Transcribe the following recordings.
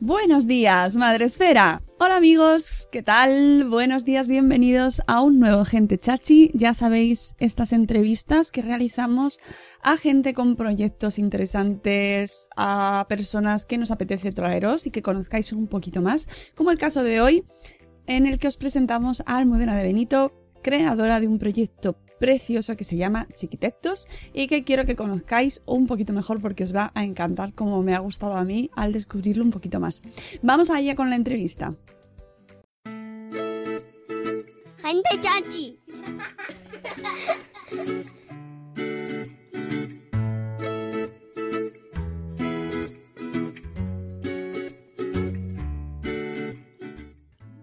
Buenos días, Madre Esfera. Hola amigos, ¿qué tal? Buenos días, bienvenidos a un nuevo Gente Chachi. Ya sabéis, estas entrevistas que realizamos a gente con proyectos interesantes, a personas que nos apetece traeros y que conozcáis un poquito más, como el caso de hoy, en el que os presentamos a Almudena de Benito, creadora de un proyecto precioso que se llama Chiquitectos y que quiero que conozcáis un poquito mejor porque os va a encantar como me ha gustado a mí al descubrirlo un poquito más. Vamos allá con la entrevista. Gente chachi.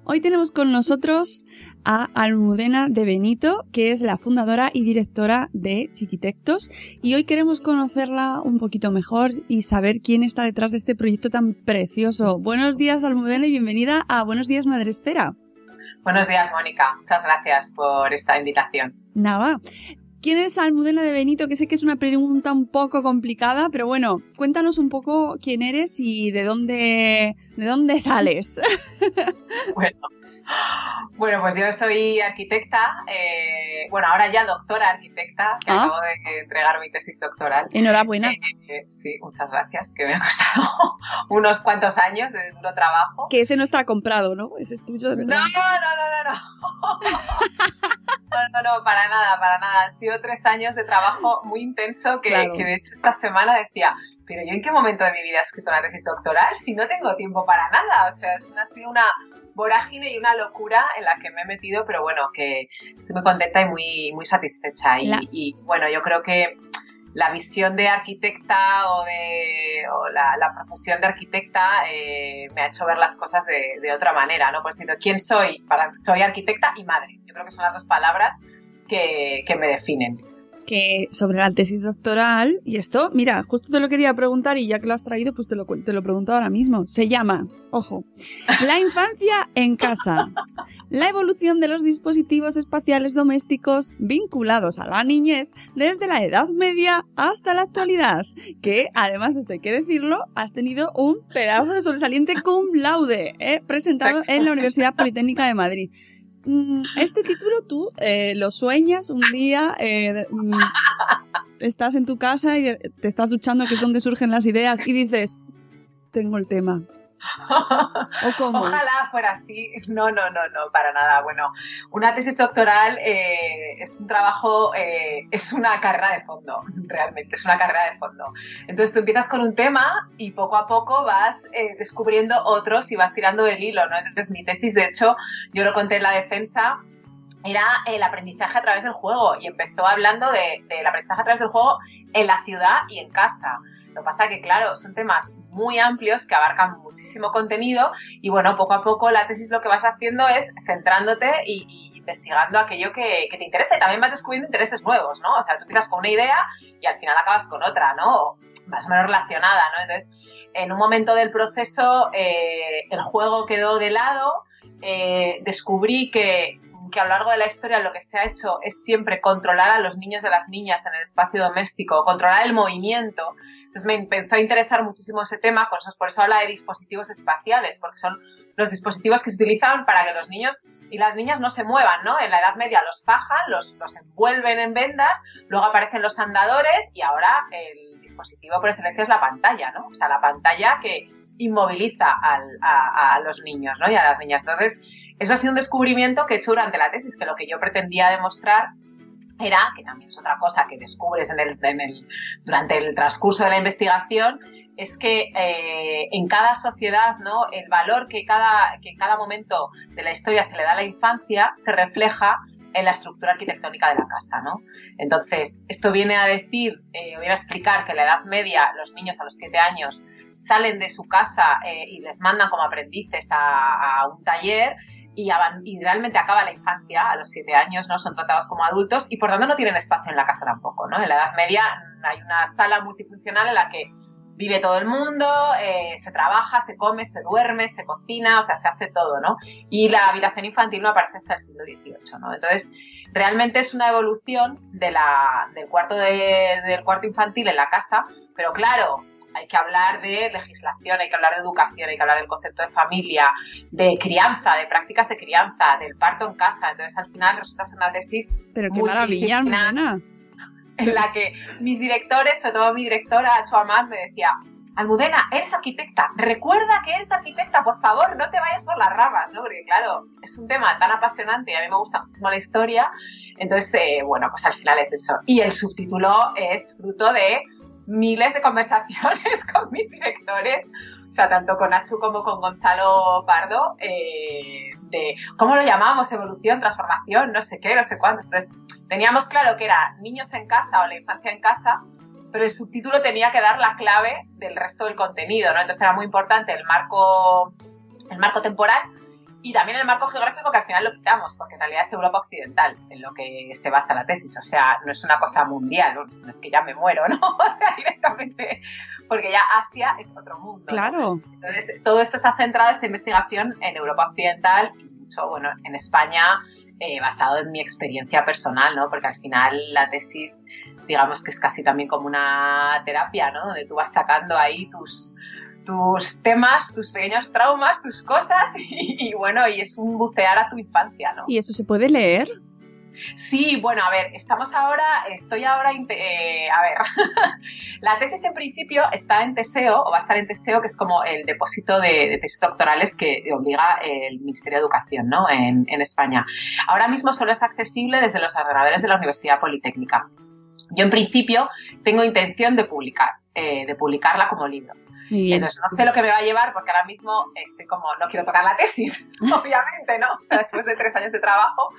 Hoy tenemos con nosotros a Almudena de Benito, que es la fundadora y directora de Chiquitectos, y hoy queremos conocerla un poquito mejor y saber quién está detrás de este proyecto tan precioso. Buenos días, Almudena, y bienvenida a Buenos días, Madre Espera. Buenos días, Mónica. Muchas gracias por esta invitación. Nada. ¿Quién es Almudena de Benito? Que sé que es una pregunta un poco complicada, pero bueno, cuéntanos un poco quién eres y de dónde, de dónde sales. Bueno, bueno, pues yo soy arquitecta, eh, bueno, ahora ya doctora arquitecta, que Ah. acabo de entregar mi tesis doctoral. Enhorabuena. Eh, sí, muchas gracias, que me ha costado unos cuantos años de duro trabajo. Que ese no está comprado, ¿no? Ese es tuyo de No, verdad. no, no, no, no. No, no, no, para nada, para nada. Han sido tres años de trabajo muy intenso que, Claro. que de hecho esta semana decía, pero yo en qué momento de mi vida he escrito una tesis doctoral si no tengo tiempo para nada. O sea, es una- ha sido una vorágine y una locura en la que me he metido, pero bueno, que estoy muy contenta y muy, muy satisfecha. Y, La- y, bueno, yo creo que la visión de arquitecta o, de, o la, la profesión de arquitecta eh, me ha hecho ver las cosas de, de otra manera, ¿no? Pues diciendo, ¿quién soy? Para, soy arquitecta y madre. Yo creo que son las dos palabras que, que me definen. Que sobre la tesis doctoral, y esto, mira, justo te lo quería preguntar y ya que lo has traído, pues te lo, te lo pregunto ahora mismo. Se llama, ojo, La infancia en casa. La evolución de los dispositivos espaciales domésticos vinculados a la niñez desde la Edad Media hasta la actualidad. Que, además, esto hay que decirlo, has tenido un pedazo de sobresaliente cum laude, ¿eh? presentado en la Universidad Politécnica de Madrid. Mm, Este título tú eh, lo sueñas un día, eh, mm, estás en tu casa y te estás duchando, que es donde surgen las ideas, y dices, tengo el tema. Ojalá fuera así. No, no, no, no, para nada. Bueno, una tesis doctoral eh, es un trabajo, eh, es una carrera de fondo, realmente, es una carrera de fondo. Entonces tú empiezas con un tema y poco a poco vas eh, descubriendo otros y vas tirando del hilo, ¿no? Entonces mi tesis, de hecho, yo lo conté en la defensa, era el aprendizaje a través del juego y empezó hablando de- del aprendizaje a través del juego en la ciudad y en casa. Lo que pasa que, claro, son temas muy amplios que abarcan muchísimo contenido y, bueno, poco a poco la tesis lo que vas haciendo es centrándote y, investigando aquello que, que te interesa y también vas descubriendo intereses nuevos, ¿no? O sea, tú empiezas con una idea y al final acabas con otra, ¿no? O más o menos relacionada, ¿no? Entonces, en un momento del proceso, eh, el juego quedó de lado, eh, descubrí que que a lo largo de la historia lo que se ha hecho es siempre controlar a los niños y a las niñas en el espacio doméstico, controlar el movimiento. Entonces me empezó a interesar muchísimo ese tema, por eso, por eso habla de dispositivos espaciales, porque son los dispositivos que se utilizan para que los niños y las niñas no se muevan, ¿no? En la Edad Media los fajan, los, los envuelven en vendas, luego aparecen los andadores y ahora el dispositivo por excelencia es la pantalla, ¿no? O sea, la pantalla que inmoviliza a, a, los niños, ¿no? Y a las niñas. Entonces, eso ha sido un descubrimiento que he hecho durante la tesis, que lo que yo pretendía demostrar era, que también es otra cosa que descubres en en durante el transcurso de la investigación, es que eh, en cada sociedad, ¿no? El valor que cada, que cada momento de la historia se le da a la infancia se refleja en la estructura arquitectónica de la casa, ¿no? Entonces, esto viene a decir, eh, viene a explicar que en la Edad Media los niños a los siete años salen de su casa eh, y les mandan como aprendices a, un taller y, y, realmente acaba la infancia a los siete años, ¿no? Son tratados como adultos y por tanto no tienen espacio en la casa tampoco, ¿no? En la Edad Media hay una sala multifuncional en la que vive todo el mundo, eh, se trabaja, se come, se duerme, se cocina, o sea, se hace todo, ¿no? Y la habitación infantil no aparece hasta el siglo XVIII, ¿no? Entonces, realmente es una evolución de la, del, cuarto del cuarto infantil en la casa, pero claro, hay que hablar de legislación, hay que hablar de educación, hay que hablar del concepto de familia, de crianza, de prácticas de crianza, del parto en casa. Entonces, al final resulta ser una tesis. Pero qué maravilla, hermana en la que mis directores, sobre todo mi directora, Choamán, me decía, Almudena, eres arquitecta, recuerda que eres arquitecta, por favor, no te vayas por las ramas, ¿no? Porque claro, es un tema tan apasionante y a mí me gusta muchísimo la historia, entonces, eh, bueno, pues al final es eso. Y el subtítulo es fruto de miles de conversaciones con mis directores, o sea, tanto con Nacho como con Gonzalo Pardo, eh, de cómo lo llamamos, evolución, transformación, no sé qué, no sé cuánto. Entonces, teníamos claro que era niños en casa o la infancia en casa, pero el subtítulo tenía que dar la clave del resto del contenido, ¿no? Entonces era muy importante el marco, el marco temporal y también el marco geográfico que al final lo quitamos, porque en realidad es Europa Occidental en lo que se basa la tesis, o sea, no es una cosa mundial, no es que ya me muero, ¿no? O sea, directamente, porque ya Asia es otro mundo. Claro. Entonces, todo esto está centrado, esta investigación, en Europa Occidental y mucho, bueno, en España, eh, basado en mi experiencia personal, ¿no? Porque al final la tesis, digamos que es casi también como una terapia, ¿no? Donde tú vas sacando ahí tus tus temas, tus pequeños traumas, tus cosas y, bueno, y es un bucear a tu infancia, ¿no? ¿Y eso se puede leer? Sí, bueno, a ver, estamos ahora, estoy ahora, eh, a ver, la tesis en principio está en Teseo, o va a estar en Teseo, que es como el depósito de, tesis doctorales que obliga el Ministerio de Educación, ¿no? En, España. Ahora mismo solo es accesible desde los ordenadores de la Universidad Politécnica. Yo en principio tengo intención de publicar, eh, de publicarla como libro. Entonces no sé lo que me va a llevar porque ahora mismo estoy como, no quiero tocar la tesis, obviamente, ¿no? después de tres años de trabajo,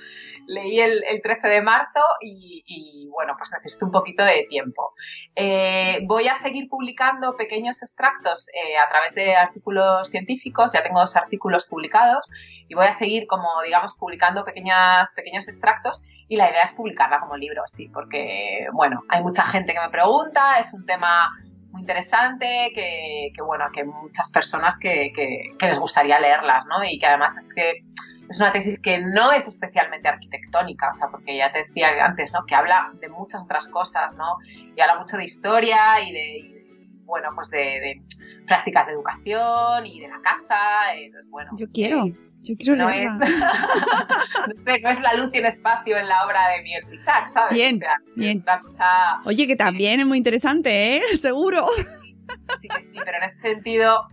leí el, 13 de marzo y, bueno, pues necesito un poquito de tiempo. Eh, voy a seguir publicando pequeños extractos eh, a través de artículos científicos, ya tengo dos artículos publicados y voy a seguir como, digamos, publicando pequeñas, pequeños extractos y la idea es publicarla como libro, sí, porque, bueno, hay mucha gente que me pregunta, es un tema muy interesante, que, bueno, que muchas personas que, que, les gustaría leerlas, ¿no? Y que además es que es una tesis que no es especialmente arquitectónica, o sea, porque ya te decía antes, ¿no? Que habla de muchas otras cosas, ¿no? Y habla mucho de historia y de, bueno, pues de, prácticas de educación y de la casa, entonces, bueno. Yo quiero. Yo quiero no es, no, es la luz y el espacio en la obra de Miel Isaac, ¿sabes? Bien, bien. Oye, que también es muy interesante, ¿eh? Seguro. Sí, sí, pero en ese sentido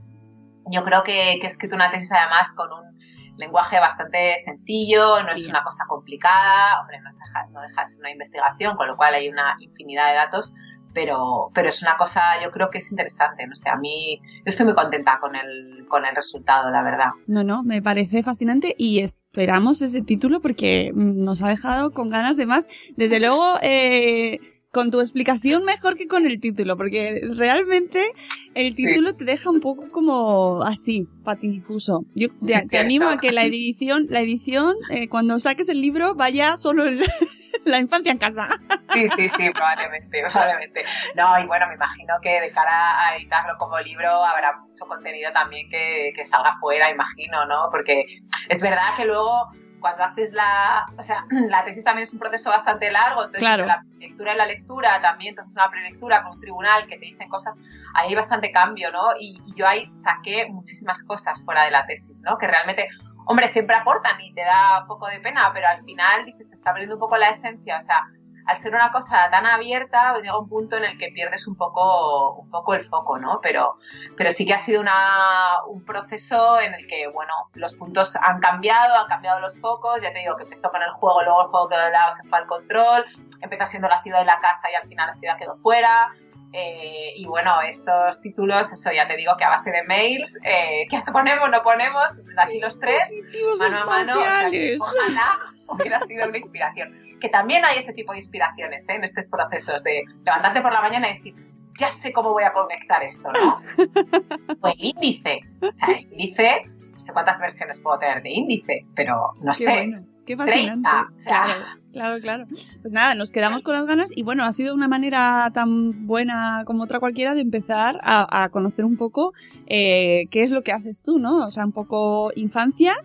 yo creo que, que he escrito una tesis además con un lenguaje bastante sencillo, no es una cosa complicada, hombre, no deja, no deja de ser una investigación, con lo cual hay una infinidad de datos, pero, pero es una cosa, yo creo que es interesante, no sé, a mí, estoy muy contenta con el, con el resultado, la verdad. No, no, me parece fascinante y esperamos ese título porque nos ha dejado con ganas de más. Desde luego, eh, con tu explicación mejor que con el título, porque realmente el título te deja un poco como así, patidifuso. Yo te, animo a que la edición, la edición, eh, cuando saques el libro, vaya solo el, la infancia en casa. Sí, sí, sí, probablemente, probablemente. No, y bueno, me imagino que de cara a editarlo como libro habrá mucho contenido también que, que salga fuera, imagino, ¿no? Porque es verdad que luego cuando haces la, o sea, la tesis también es un proceso bastante largo, entonces Claro. la lectura y la lectura también, entonces una prelectura con un tribunal que te dicen cosas, ahí hay bastante cambio, ¿no? Y, y yo ahí saqué muchísimas cosas fuera de la tesis, ¿no? Que realmente, hombre, siempre aportan y te da un poco de pena, pero al final dices, se está perdiendo un poco la esencia, o sea, al ser una cosa tan abierta, llega un punto en el que pierdes un poco, un poco el foco, ¿no? Pero, pero sí que ha sido una, un proceso en el que, bueno, los puntos han cambiado, han cambiado los focos, ya te digo que empezó con el juego, luego el juego quedó de lado, se fue al control, empezó siendo la ciudad y la casa y al final la ciudad quedó fuera. eh, y bueno, estos títulos, eso ya te digo que a base de mails, eh, ¿qué ponemos? No ponemos, aquí los tres, mano a mano, o sea, ojalá hubiera sido una inspiración. Que también hay ese tipo de inspiraciones ¿eh? en estos procesos de levantarte por la mañana y decir, ya sé cómo voy a conectar esto, ¿no? o el índice. O sea, el índice, no sé cuántas versiones puedo tener de índice, pero no Qué sé. bueno, qué fascinante. 30, o sea. Claro, claro, claro. Pues nada, nos quedamos con las ganas y bueno, ha sido una manera tan buena como otra cualquiera de empezar a, a conocer un poco eh, qué es lo que haces tú, ¿no? O sea, un poco infancia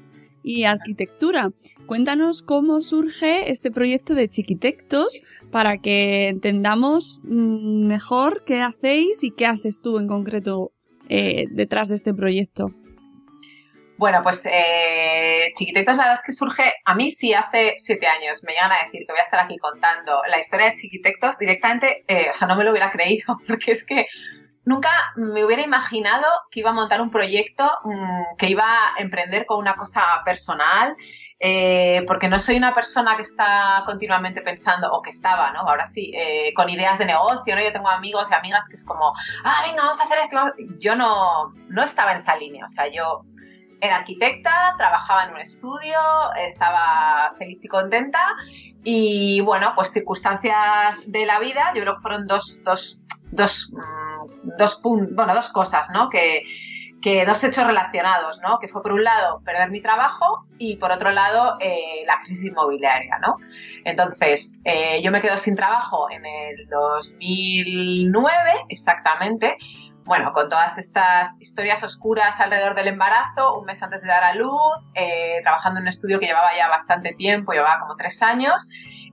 y arquitectura. Cuéntanos cómo surge este proyecto de Chiquitectos para que entendamos mm, mejor qué hacéis y qué haces tú en concreto eh, detrás de este proyecto. Bueno, pues eh, Chiquitectos la verdad es que surge, a mí sí hace siete años me llegan a decir que voy a estar aquí contando la historia de Chiquitectos directamente, eh, o sea, no me lo hubiera creído, porque es que nunca me hubiera imaginado que iba a montar un proyecto, mmm, que iba a emprender con una cosa personal, eh, porque no soy una persona que está continuamente pensando, o que estaba, ¿no? Ahora sí, eh, con ideas de negocio, ¿no? Yo tengo amigos y amigas que es como, ah, venga, vamos a hacer esto. vamos". Yo no, no estaba en esa línea, o sea, yo era arquitecta, trabajaba en un estudio, estaba feliz y contenta y bueno, pues circunstancias de la vida, yo creo que fueron dos, dos, dos, mm, dos, bueno, dos cosas, ¿no? Que, que dos hechos relacionados, ¿no? Que fue por un lado perder mi trabajo y por otro lado eh, la crisis inmobiliaria, ¿no? Entonces, eh, yo me quedo sin trabajo en el 2009, exactamente, bueno, con todas estas historias oscuras alrededor del embarazo, un mes antes de dar a luz, eh, trabajando en un estudio que llevaba ya bastante tiempo, llevaba como tres años,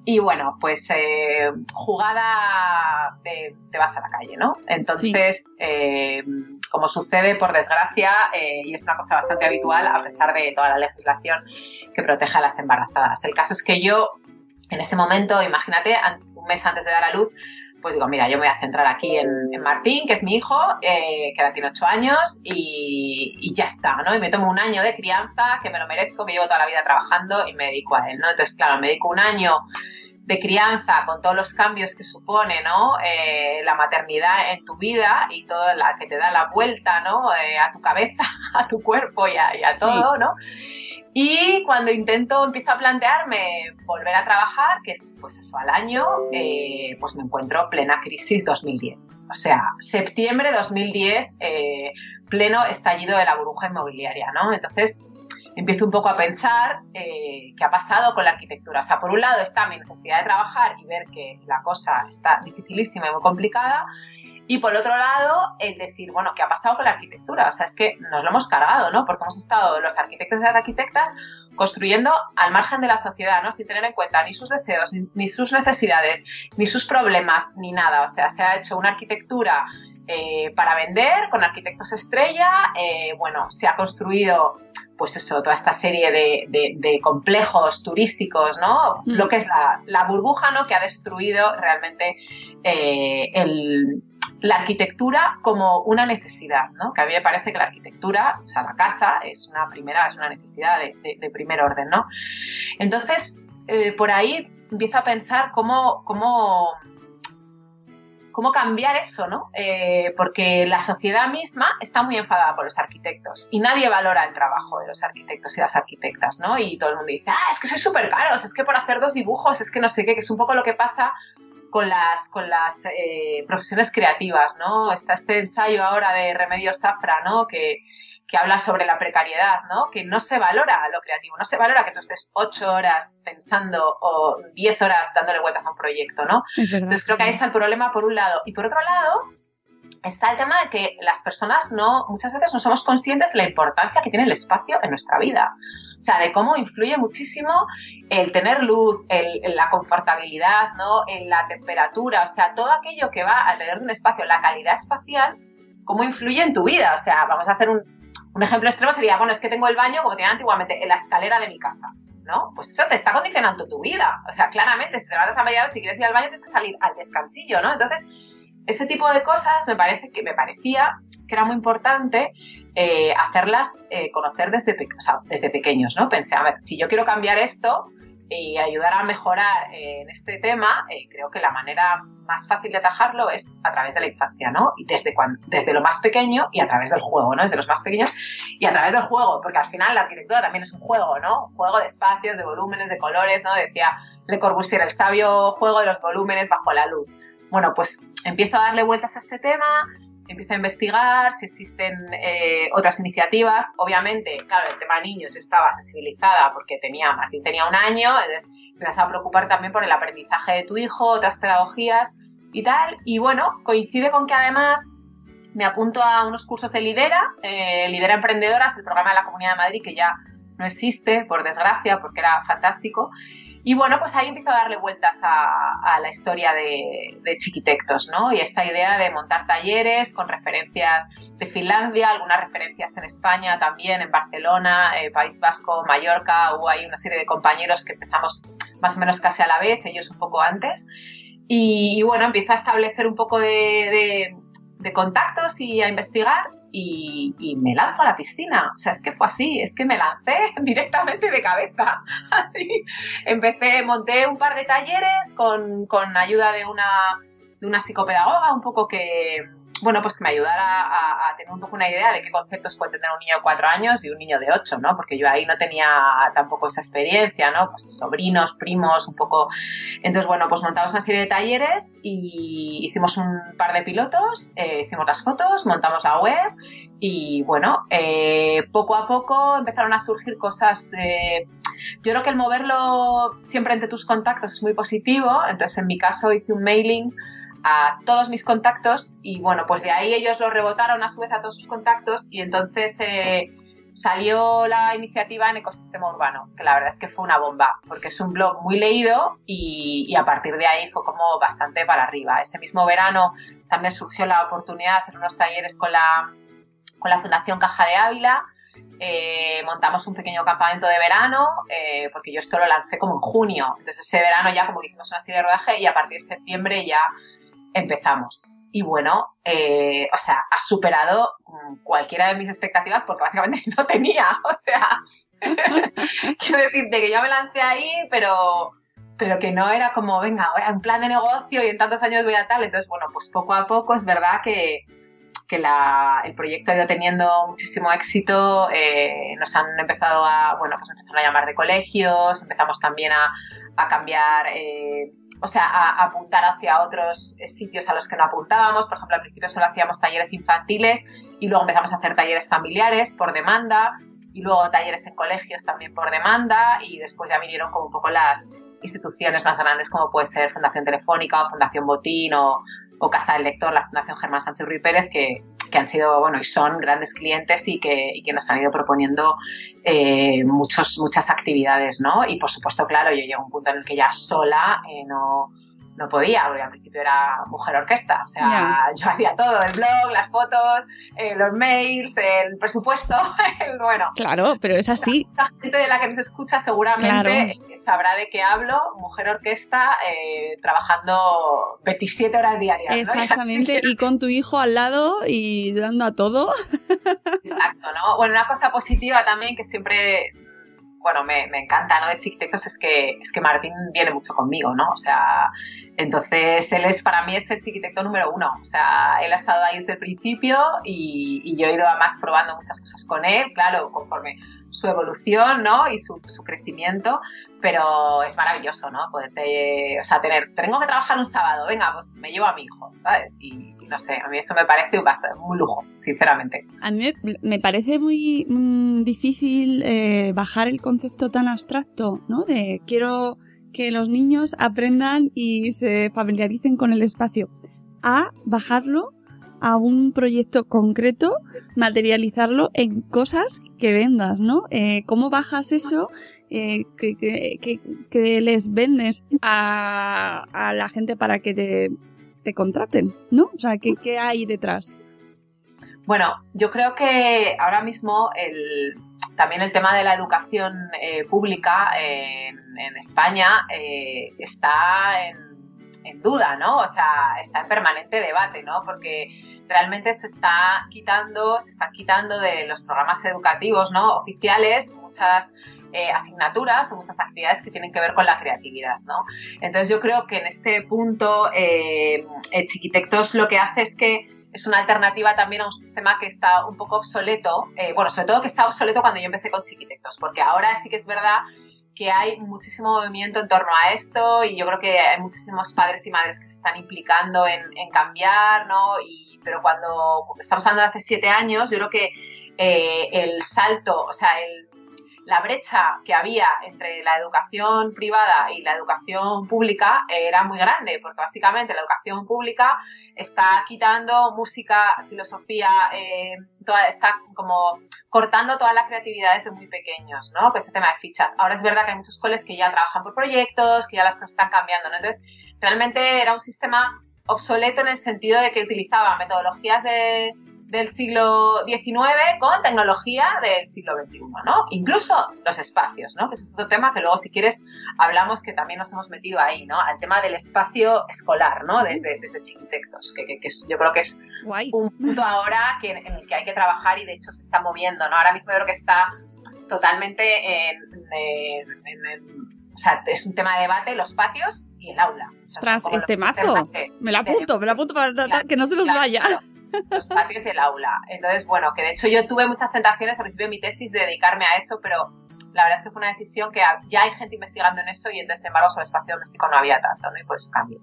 y bueno, pues eh, jugada de, te vas a la calle, ¿no? Entonces, eh, como sucede por desgracia, eh, y es una cosa bastante habitual a pesar de toda la legislación que protege a las embarazadas. El caso es que yo, en ese momento, imagínate, un mes antes de dar a luz, pues digo, mira, yo me voy a centrar aquí en, en Martín, que es mi hijo, eh, que ahora tiene ocho años, y, y ya está, ¿no? Y me tomo un año de crianza, que me lo merezco, que llevo toda la vida trabajando y me dedico a él, ¿no? Entonces, claro, me dedico un año de crianza con todos los cambios que supone, ¿no? Eh, la maternidad en tu vida y toda la que te da la vuelta, ¿no? Eh, a tu cabeza, a tu cuerpo y a, y a todo, ¿no? Y cuando intento, empiezo a plantearme volver a trabajar, que es pues eso, al año, eh, pues me encuentro plena crisis 2010. O sea, septiembre 2010, eh, pleno estallido de la burbuja inmobiliaria, ¿no? Entonces empiezo un poco a pensar eh, qué ha pasado con la arquitectura. O sea, por un lado está mi necesidad de trabajar y ver que la cosa está dificilísima y muy complicada. Y por otro lado, el decir, bueno, ¿qué ha pasado con la arquitectura? O sea, es que nos lo hemos cargado, ¿no? Porque hemos estado los arquitectos y las arquitectas construyendo al margen de la sociedad, ¿no? Sin tener en cuenta ni sus deseos, ni, ni sus necesidades, ni sus problemas, ni nada. O sea, se ha hecho una arquitectura eh, para vender con arquitectos estrella, eh, bueno, se ha construido pues eso, toda esta serie de, de, de complejos turísticos, ¿no? Mm. Lo que es la, la burbuja, ¿no? Que ha destruido realmente eh, el, la arquitectura como una necesidad, ¿no? Que a mí me parece que la arquitectura, o sea, la casa es una primera, es una necesidad de, primer orden, ¿no? Entonces, eh, por ahí empiezo a pensar cómo, cómo, cómo cambiar eso, ¿no? Eh, porque la sociedad misma está muy enfadada por los arquitectos y nadie valora el trabajo de los arquitectos y las arquitectas, ¿no? Y todo el mundo dice, ah, es que sois súper caros, es que por hacer dos dibujos, es que no sé qué, que es un poco lo que pasa con las, con las eh, profesiones creativas, ¿no? Está este ensayo ahora de Remedios Zafra, ¿no? Que, que habla sobre la precariedad, ¿no? Que no se valora lo creativo, no se valora que tú estés ocho horas pensando o diez horas dándole vueltas a un proyecto, ¿no? Es verdad. Entonces creo que ahí está el problema por un lado. Y por otro lado, está el tema de que las personas no, muchas veces no somos conscientes de la importancia que tiene el espacio en nuestra vida. Sea, de cómo influye muchísimo el tener luz, la confortabilidad, ¿no? En la temperatura, o sea, todo aquello que va alrededor de un espacio, la calidad espacial, cómo influye en tu vida. O sea, vamos a hacer un, un ejemplo extremo sería, bueno, es que tengo el baño como tenía antiguamente en la escalera de mi casa. ¿no? Pues eso te está condicionando tu vida. O sea, claramente, si te levantas a media si quieres ir al baño, tienes que salir al descansillo, ¿no? Entonces, ese tipo de cosas me parece que me parecía que era muy importante eh, hacerlas eh, conocer desde, desde pequeños, ¿no? Pensé, a ver, si yo quiero cambiar esto, y ayudar a mejorar eh, en este tema, eh, creo que la manera más fácil de atajarlo es a través de la infancia, ¿no? Y desde, cuando, desde lo más pequeño y a través del juego, ¿no? Desde los más pequeños y a través del juego, porque al final la arquitectura también es un juego, ¿no? Juego de espacios, de volúmenes, de colores, ¿no? Decía Le Corbusier, el sabio juego de los volúmenes bajo la luz. Bueno, pues empiezo a darle vueltas a este tema, empiezo a investigar si existen eh, otras iniciativas. Obviamente, claro, el tema niños estaba sensibilizada porque tenía, Martín tenía un año, entonces empezás a preocupar también por el aprendizaje de tu hijo, otras pedagogías y tal. Y bueno, coincide con que además me apunto a unos cursos de Lidera, eh, Lidera Emprendedoras, el programa de la Comunidad de Madrid que ya no existe, por desgracia, porque era fantástico. Y bueno, pues ahí empiezo a darle vueltas a, la historia de, Chiquitectos, ¿no? Y esta idea de montar talleres con referencias de Finlandia, algunas referencias en España también, en Barcelona, eh, País Vasco, Mallorca, hubo ahí una serie de compañeros que empezamos más o menos casi a la vez, ellos un poco antes. Y, bueno, empiezo a establecer un poco de contactos y a investigar y, me lanzo a la piscina. O sea, es que fue así, es que me lancé directamente de cabeza. Así. Empecé, monté un par de talleres con, con ayuda de una, de una psicopedagoga, un poco que, bueno, pues que me ayudara a, tener un poco una idea de qué conceptos puede tener un niño de cuatro años y un niño de ocho, ¿no? Porque yo ahí no tenía tampoco esa experiencia, ¿no? Pues sobrinos, primos, un poco. Entonces, bueno, pues montamos una serie de talleres y hicimos un par de pilotos, eh, hicimos las fotos, montamos la web y bueno, eh, poco a poco empezaron a surgir cosas. Eh, yo creo que el moverlo siempre entre tus contactos es muy positivo. Entonces, en mi caso, hice un mailing a todos mis contactos y bueno, pues de ahí ellos lo rebotaron a su vez a todos sus contactos y entonces eh, salió la iniciativa en ecosistema urbano, que la verdad es que fue una bomba, porque es un blog muy leído y, a partir de ahí fue como bastante para arriba. Ese mismo verano también surgió la oportunidad de hacer unos talleres con la, con la Fundación Caja de Ávila. Eh, montamos un pequeño campamento de verano, eh, porque yo esto lo lancé como en junio. Entonces ese verano ya como que hicimos una serie de rodaje y a partir de septiembre ya empezamos. Y bueno, eh, o sea, ha superado mm, cualquiera de mis expectativas porque básicamente no tenía. O sea, quiero decirte que yo me lancé ahí, pero, pero que no era como, venga, ahora un plan de negocio y en tantos años voy a tal. Entonces, bueno, pues poco a poco es verdad que, que el proyecto ha ido teniendo muchísimo éxito. Eh, nos han empezado a, bueno, pues empezaron a llamar de colegios, empezamos también a, a cambiar. Eh, o sea, a, apuntar hacia otros eh, sitios a los que no apuntábamos. Por ejemplo, al principio solo hacíamos talleres infantiles y luego empezamos a hacer talleres familiares por demanda y luego talleres en colegios también por demanda y después ya vinieron como un poco las instituciones más grandes como puede ser Fundación Telefónica o Fundación Botín o, o Casa del Lector, la Fundación Germán Sánchez Ruiz Pérez, que, que han sido, bueno, y son grandes clientes y que, y que nos han ido proponiendo eh, muchos, muchas actividades, ¿no? Y por supuesto, claro, yo llegué a un punto en el que ya sola eh, no, no podía, porque al principio era mujer orquesta, o sea, yo hacía todo, el blog, las fotos, eh, los mails, el presupuesto, bueno. Claro, pero es así. La, gente de la que nos escucha seguramente sabrá de qué hablo, mujer orquesta, eh, trabajando 27 horas diarias. Exactamente, y con tu hijo al lado y dando a todo. Exacto, ¿no? Bueno, una cosa positiva también que siempre bueno, me, me, encanta, ¿no? De Chiquitectos es que, es que Martín viene mucho conmigo, ¿no? O sea, entonces, él es, para mí, es el chiquitecto número uno. O sea, él ha estado ahí desde el principio y, yo he ido además probando muchas cosas con él, claro, conforme su evolución, ¿no? Y su, su crecimiento, pero es maravilloso, ¿no? Poderte, o sea, tener, tengo que trabajar un sábado, venga, pues me llevo a mi hijo, ¿sabes? Y, no sé, a mí eso me parece un, lujo, sinceramente. A mí me, parece muy mm, difícil eh, bajar el concepto tan abstracto, ¿no? De quiero que los niños aprendan y se familiaricen con el espacio, a bajarlo a un proyecto concreto, materializarlo en cosas que vendas, ¿no? Eh, ¿Cómo bajas eso? Eh, que, que- que- les vendes a, a la gente para que te, te contraten, ¿no? O sea, ¿qué, qué hay detrás? Bueno, yo creo que ahora mismo el, también el tema de la educación eh, pública en, España eh, está en, en duda, ¿no? O sea, está en permanente debate, ¿no? Porque realmente se está quitando, se están quitando de los programas educativos, ¿no? Oficiales muchas eh, asignaturas o muchas actividades que tienen que ver con la creatividad, ¿no? Entonces yo creo que en este punto eh, Chiquitectos lo que hace es que es una alternativa también a un sistema que está un poco obsoleto, eh, bueno, sobre todo que está obsoleto cuando yo empecé con Chiquitectos, porque ahora sí que es verdad que hay muchísimo movimiento en torno a esto y yo creo que hay muchísimos padres y madres que se están implicando en, cambiar, ¿no? Y, pero cuando estamos hablando de hace siete años, yo creo que el salto, o sea, el, la brecha que había entre la educación privada y la educación pública era muy grande, porque básicamente la educación pública está quitando música, filosofía, eh, está como cortando toda la creatividad desde muy pequeños, ¿no? Con este tema de fichas. Ahora es verdad que hay muchos coles que ya trabajan por proyectos, que ya las cosas están cambiando, ¿no? Entonces, realmente era un sistema obsoleto en el sentido de que utilizaba metodologías de, del siglo XIX con tecnología del siglo XXI, ¿no? Incluso los espacios, ¿no? Que es otro tema que luego, si quieres, hablamos que también nos hemos metido ahí, ¿no? Al tema del espacio escolar, ¿no? Desde, desde chiquitectos, que, que, que es- yo creo que es Guay. un punto ahora que, en el que hay que trabajar y de hecho se está moviendo, ¿no? Ahora mismo yo creo que está totalmente en, en- en- en- o sea, es un tema de debate los patios y el aula. O sea, Ostras, este mazo. Me la apunto, me la apunto para Claro, que no se nos claro, vaya. claro. Los patios y el aula. Entonces, bueno, que de hecho yo tuve muchas tentaciones al principio de mi tesis de dedicarme a eso, pero la verdad es que fue una decisión que ya hay gente investigando en eso y entonces, sin embargo, sobre el espacio doméstico no había tanto, ¿no? Y pues cambio.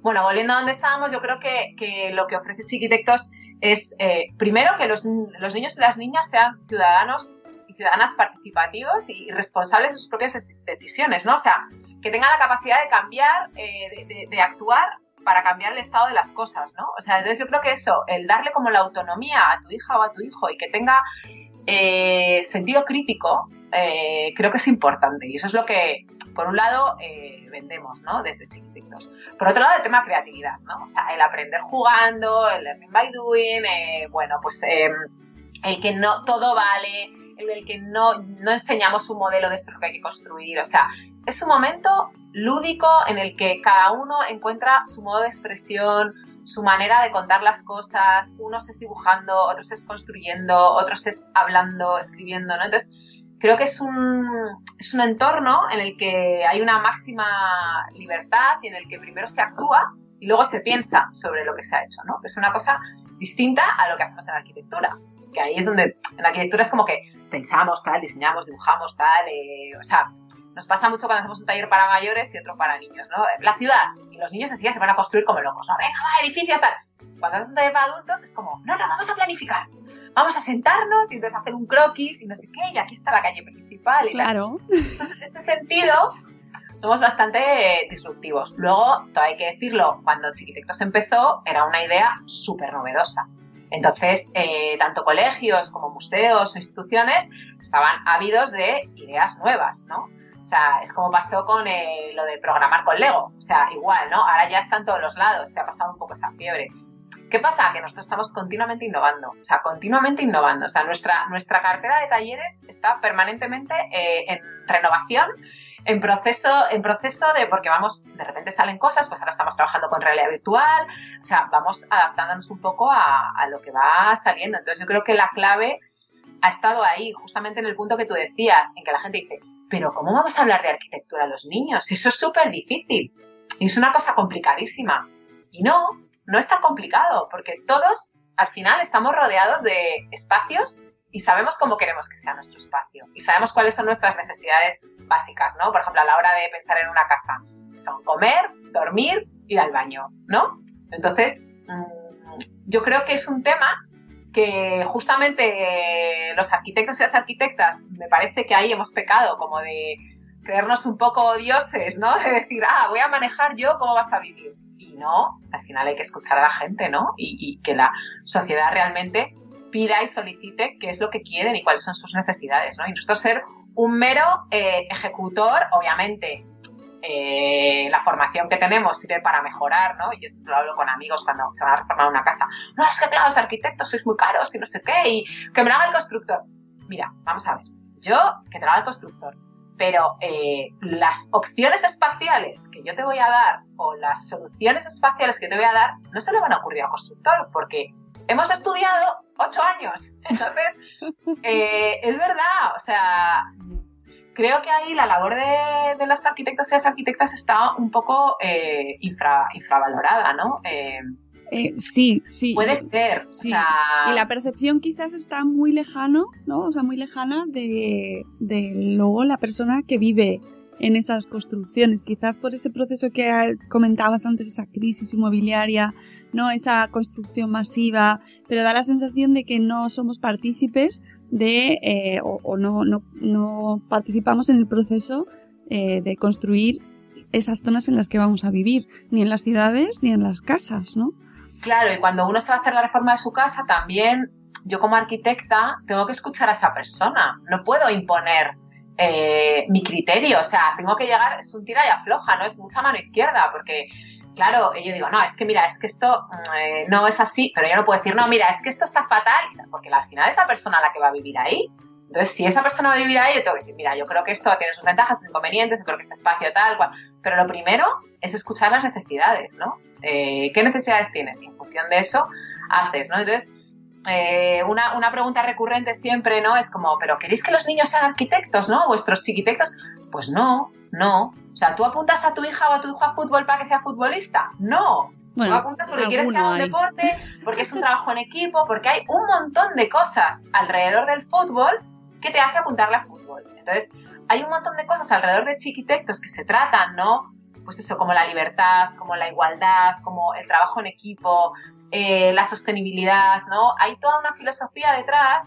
Bueno, volviendo a donde estábamos, yo creo que, que lo que ofrece Chiquitectos es, eh, primero, que los, los niños y las niñas sean ciudadanos y ciudadanas participativos y responsables de sus propias dec- decisiones, ¿no? O sea, que tengan la capacidad de cambiar, eh, de, de- de actuar para cambiar el estado de las cosas, ¿no? O sea, entonces yo creo que eso, el darle como la autonomía a tu hija o a tu hijo y que tenga eh, sentido crítico, eh, creo que es importante. Y eso es lo que, por un lado, eh, vendemos, ¿no? Desde chiquititos. Por otro lado, el tema creatividad, ¿no? O sea, el aprender jugando, el learning by doing, bueno, pues el que no todo vale, el del que no, no enseñamos un modelo de esto que hay que construir. O sea, es un momento lúdico en el que cada uno encuentra su modo de expresión, su manera de contar las cosas, unos es dibujando, otros es construyendo, otros es hablando, escribiendo, ¿no? Entonces, creo que es un, es un entorno en el que hay una máxima libertad y en el que primero se actúa y luego se piensa sobre lo que se ha hecho, ¿no? Es una cosa distinta a lo que hacemos en arquitectura, que ahí es donde en la arquitectura es como que pensamos tal, diseñamos, dibujamos tal, eh, o sea, nos pasa mucho cuando hacemos un taller para mayores y otro para niños, ¿no? La ciudad, y los niños enseguida se van a construir como locos, ¿no? Venga, va, edificios, tal. Cuando haces un taller para adultos es como, no, no, vamos a planificar, vamos a sentarnos y entonces hacer un croquis y no sé qué, y aquí está la calle principal y. Claro. Entonces, en ese sentido, somos bastante eh, disruptivos. Luego, todo hay que decirlo, cuando Chiquitectos empezó, era una idea súper novedosa. Entonces, eh, tanto colegios como museos o instituciones estaban ávidos de ideas nuevas, ¿no? O sea, es como pasó con eh, lo de programar con Lego. O sea, igual, ¿no? Ahora ya está en todos los lados, se ha pasado un poco esa fiebre. ¿Qué pasa? Que nosotros estamos continuamente innovando, o sea, continuamente innovando. O sea, nuestra, nuestra cartera de talleres está permanentemente eh, en renovación, en proceso, en proceso de, porque vamos, de repente salen cosas, pues ahora estamos trabajando con realidad virtual, o sea, vamos adaptándonos un poco a, a lo que va saliendo. Entonces yo creo que la clave ha estado ahí, justamente en el punto que tú decías, en que la gente dice, pero ¿cómo vamos a hablar de arquitectura a los niños? Eso es súper difícil y es una cosa complicadísima. Y no, no es tan complicado, porque todos al final estamos rodeados de espacios y sabemos cómo queremos que sea nuestro espacio y sabemos cuáles son nuestras necesidades básicas, ¿no? Por ejemplo, a la hora de pensar en una casa, son comer, dormir, ir al baño, ¿no? Entonces, mmm, yo creo que es un tema que justamente los arquitectos y las arquitectas, me parece que ahí hemos pecado como de creernos un poco dioses, ¿no? De decir, ah, voy a manejar yo cómo vas a vivir. y no, al final hay que escuchar a la gente, ¿no? Y, y que la sociedad realmente pida y solicite qué es lo que quieren y cuáles son sus necesidades, ¿no? Y nosotros ser un mero eh, ejecutor, obviamente, eh, la formación que tenemos sirve para mejorar, ¿no? Yo lo hablo con amigos cuando se van a reformar una casa. No, es que claro, los arquitectos sois muy caros y no sé qué, y que me lo haga el constructor. Mira, vamos a ver. Yo, que te lo haga el constructor. Pero eh, las opciones espaciales que yo te voy a dar o las soluciones espaciales que te voy a dar no se le van a ocurrir al constructor porque hemos estudiado ocho años. Entonces, eh, es verdad, o sea, creo que ahí la labor de, de los arquitectos y las arquitectas está un poco eh, infra, infravalorada, ¿no? Eh, eh, sí, sí. Puede ser. Sí. O sea, Y la percepción quizás está muy lejano, ¿no? O sea, muy lejana de, de luego la persona que vive en esas construcciones. Quizás por ese proceso que comentabas antes, esa crisis inmobiliaria, ¿no? Esa construcción masiva, pero da la sensación de que no somos partícipes de, eh, o, o no, no, no participamos en el proceso eh, de construir esas zonas en las que vamos a vivir, ni en las ciudades ni en las casas, ¿no? Claro, y cuando uno se va a hacer la reforma de su casa, también yo como arquitecta tengo que escuchar a esa persona. No puedo imponer eh, mi criterio. O sea, tengo que llegar, es un tira y afloja, no es mucha mano izquierda, porque, claro, yo digo, no, es que mira, es que esto eh, no es así, pero yo no puedo decir, no, mira, es que esto está fatal, porque al final es la persona la que va a vivir ahí. Entonces, si esa persona va a vivir ahí, yo tengo que decir, mira, yo creo que esto tiene sus ventajas, sus inconvenientes, yo creo que este espacio tal, cual. Pero lo primero es escuchar las necesidades, ¿no? Eh, ¿Qué necesidades tienes? Y en función de eso, haces, ¿no? Entonces, eh, una, una, pregunta recurrente siempre, ¿no? Es como, ¿pero queréis que los niños sean arquitectos, ¿no? Vuestros chiquitectos. Pues no, no. O sea, ¿tú apuntas a tu hija o a tu hijo a fútbol para que sea futbolista? No. Bueno, tú apuntas porque quieres que haga un deporte, porque es un trabajo en equipo, porque hay un montón de cosas alrededor del fútbol que te hace apuntarle a fútbol. Entonces, hay un montón de cosas alrededor de chiquitectos que se tratan, ¿no? Pues eso, como la libertad, como la igualdad, como el trabajo en equipo, eh, la sostenibilidad, ¿no? Hay toda una filosofía detrás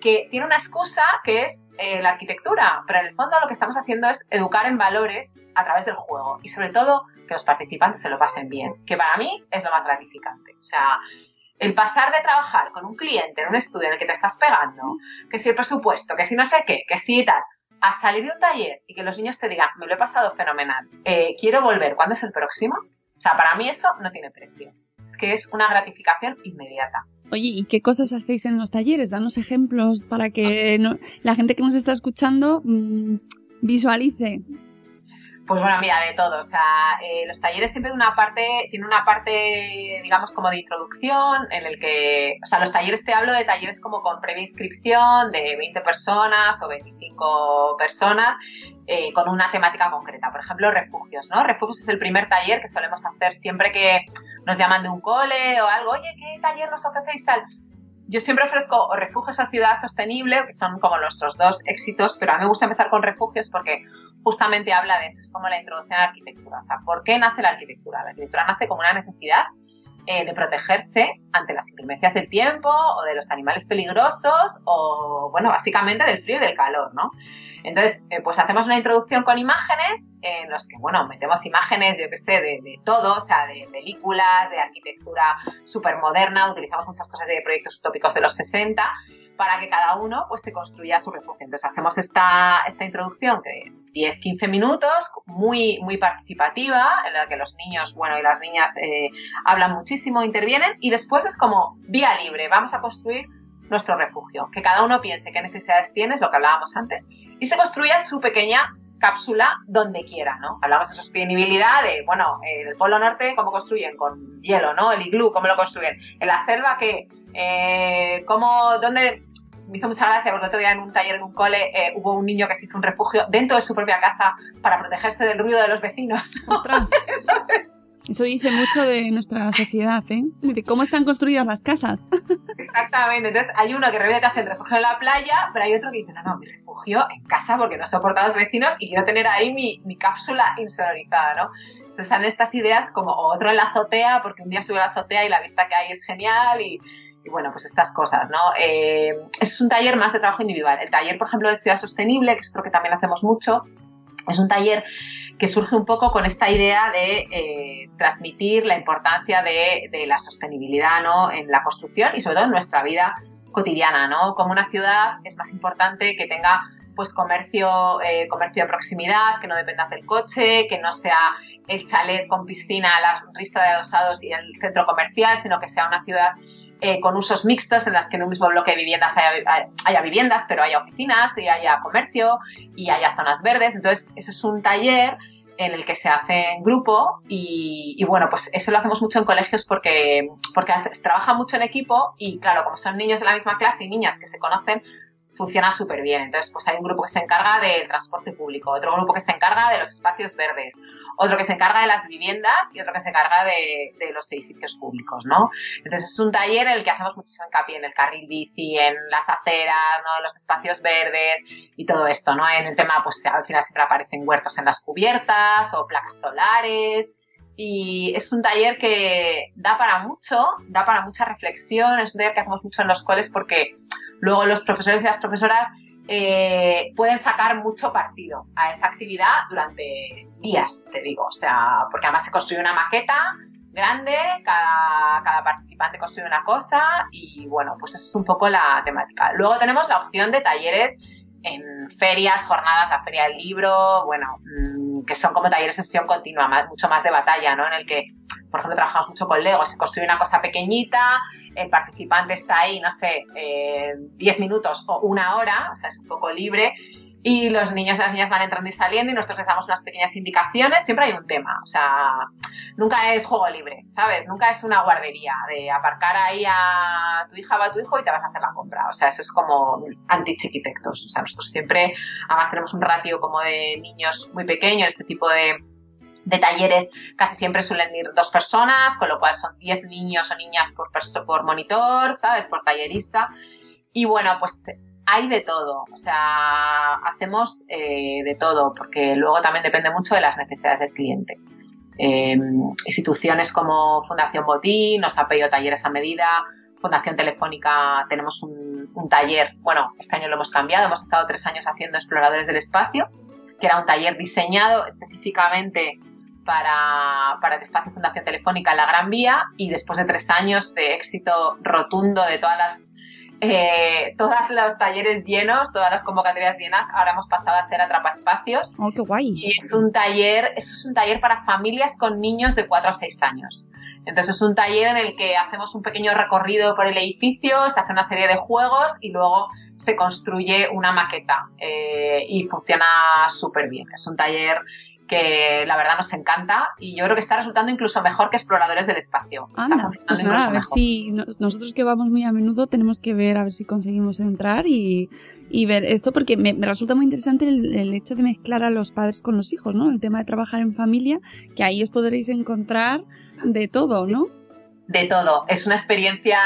que tiene una excusa que es eh, la arquitectura, pero en el fondo lo que estamos haciendo es educar en valores a través del juego y sobre todo que los participantes se lo pasen bien, que para mí es lo más gratificante. O sea, el pasar de trabajar con un cliente en un estudio en el que te estás pegando, que si el presupuesto, que si no sé qué, que si tal, a salir de un taller y que los niños te digan, me lo he pasado fenomenal, eh, quiero volver, ¿cuándo es el próximo? O sea, para mí eso no tiene precio. Que es una gratificación inmediata. Oye, ¿y qué cosas hacéis en los talleres? Danos ejemplos para que no- la gente que nos está escuchando mm, visualice. Pues bueno, mira, de todo. O sea, eh, los talleres siempre una parte, tiene una parte, digamos, como de introducción, en el que, o sea, los talleres te hablo de talleres como con previa inscripción de 20 personas o 25 personas, eh, con una temática concreta. Por ejemplo, refugios, ¿no? Refugios es el primer taller que solemos hacer siempre que nos llaman de un cole o algo. Oye, ¿qué taller nos ofrecéis tal? Yo siempre ofrezco o refugios a ciudad sostenible, que son como nuestros dos éxitos, pero a mí me gusta empezar con refugios porque justamente habla de eso, es como la introducción a la arquitectura. O sea, ¿por qué nace la arquitectura? La arquitectura nace como una necesidad eh, de protegerse ante las inclemencias del tiempo o de los animales peligrosos o, bueno, básicamente del frío y del calor, ¿no? Entonces, eh, pues hacemos una introducción con imágenes en los que, bueno, metemos imágenes, yo qué sé, de, de todo, o sea, de películas, de arquitectura súper moderna, utilizamos muchas cosas de proyectos utópicos de los 60 para que cada uno pues se construya su refugio. Entonces hacemos esta, esta introducción de 10-15 minutos, muy, muy participativa, en la que los niños, bueno, y las niñas eh, hablan muchísimo, intervienen, y después es como vía libre, vamos a construir nuestro refugio, que cada uno piense qué necesidades tiene, es lo que hablábamos antes, y se construya su pequeña cápsula donde quiera, ¿no? Hablamos de sostenibilidad, de, bueno, el Polo Norte, ¿cómo construyen? Con hielo, ¿no? El iglú, ¿cómo lo construyen? En la selva, ¿qué? Eh, ¿Cómo, dónde? Me hizo mucha gracia porque el otro día en un taller en un cole eh, hubo un niño que se hizo un refugio dentro de su propia casa para protegerse del ruido de los vecinos. ¡Ostras! Eso dice mucho de nuestra sociedad, ¿eh? De cómo están construidas las casas. Exactamente. Entonces hay uno que realmente hace el refugio en la playa, pero hay otro que dice, no, no, mi refugio en casa porque no soporto a los vecinos y quiero tener ahí mi, mi cápsula insonorizada, ¿no? Entonces salen estas ideas como otro en la azotea, porque un día sube a la azotea y la vista que hay es genial y, y bueno, pues estas cosas, ¿no? Eh, es un taller más de trabajo individual. El taller, por ejemplo, de ciudad sostenible, que es otro que también hacemos mucho, es un taller que surge un poco con esta idea de eh, transmitir la importancia de, de, la sostenibilidad ¿no? en la construcción y sobre todo en nuestra vida cotidiana, ¿no? Como una ciudad es más importante que tenga pues comercio, eh, comercio de proximidad, que no dependas del coche, que no sea el chalet con piscina, la rista de adosados y el centro comercial, sino que sea una ciudad eh, con usos mixtos en las que en un mismo bloque de viviendas haya, haya, viviendas, pero haya oficinas y haya comercio y haya zonas verdes. Entonces, eso es un taller en el que se hace en grupo y, y, bueno, pues eso lo hacemos mucho en colegios porque, porque se trabaja mucho en equipo y claro, como son niños de la misma clase y niñas que se conocen, funciona súper bien. Entonces, pues hay un grupo que se encarga del transporte público, otro grupo que se encarga de los espacios verdes, otro que se encarga de las viviendas y otro que se encarga de, de los edificios públicos, ¿no? Entonces, es un taller en el que hacemos muchísimo hincapié en el carril bici, en las aceras, ¿no? Los espacios verdes y todo esto, ¿no? En el tema, pues al final siempre aparecen huertos en las cubiertas o placas solares y es un taller que da para mucho, da para mucha reflexión, es un taller que hacemos mucho en los coles porque luego los profesores y las profesoras eh, pueden sacar mucho partido a esa actividad durante días, te digo, o sea, porque además se construye una maqueta grande, cada, participante construye una cosa y bueno, pues eso es un poco la temática. Luego tenemos la opción de talleres en ferias, jornadas, la feria del libro, bueno, mmm, que son como talleres de sesión continua, mucho más de batalla, ¿no? En el que, por ejemplo, trabajamos mucho con Lego, se construye una cosa pequeñita, el participante está ahí, no sé, 10 eh, minutos o una hora, o sea, es un poco libre, y los niños y las niñas van entrando y saliendo y nosotros les damos unas pequeñas indicaciones, siempre hay un tema, o sea, nunca es juego libre, ¿sabes? Nunca es una guardería de aparcar ahí a tu hija o a tu hijo y te vas a hacer la compra, o sea, eso es como anti-chiquitectos, o sea, nosotros siempre, además tenemos un ratio como de niños muy pequeños, este tipo de, de talleres casi siempre suelen ir dos personas, con lo cual son 10 niños o niñas por, por monitor, ¿sabes? Por tallerista. Y bueno, pues hay de todo, o sea, hacemos eh, de todo, porque luego también depende mucho de las necesidades del cliente. Eh, instituciones como Fundación Botín nos ha pedido talleres a medida, Fundación Telefónica tenemos un, un, taller, bueno, este año lo hemos cambiado, hemos estado tres años haciendo Exploradores del Espacio, que era un taller diseñado específicamente para, para el espacio Fundación Telefónica en la Gran Vía y después de tres años de éxito rotundo de todas las eh, todos los talleres llenos, todas las convocatorias llenas, ahora hemos pasado a ser Atrapa Espacios. Oh, qué guay. Y es un taller, eso es un taller para familias con niños de 4 a 6 años. Entonces es un taller en el que hacemos un pequeño recorrido por el edificio, se hace una serie de juegos y luego se construye una maqueta eh, y funciona súper bien. Es un taller que la verdad nos encanta y yo creo que está resultando incluso mejor que Exploradores del Espacio. Anda, pues nada, a ver mejor. si nosotros que vamos muy a menudo tenemos que ver a ver si conseguimos entrar y, y ver esto porque me, me resulta muy interesante el, el, hecho de mezclar a los padres con los hijos, ¿no? El tema de trabajar en familia, que ahí os podréis encontrar de todo, ¿no? De todo. Es una experiencia,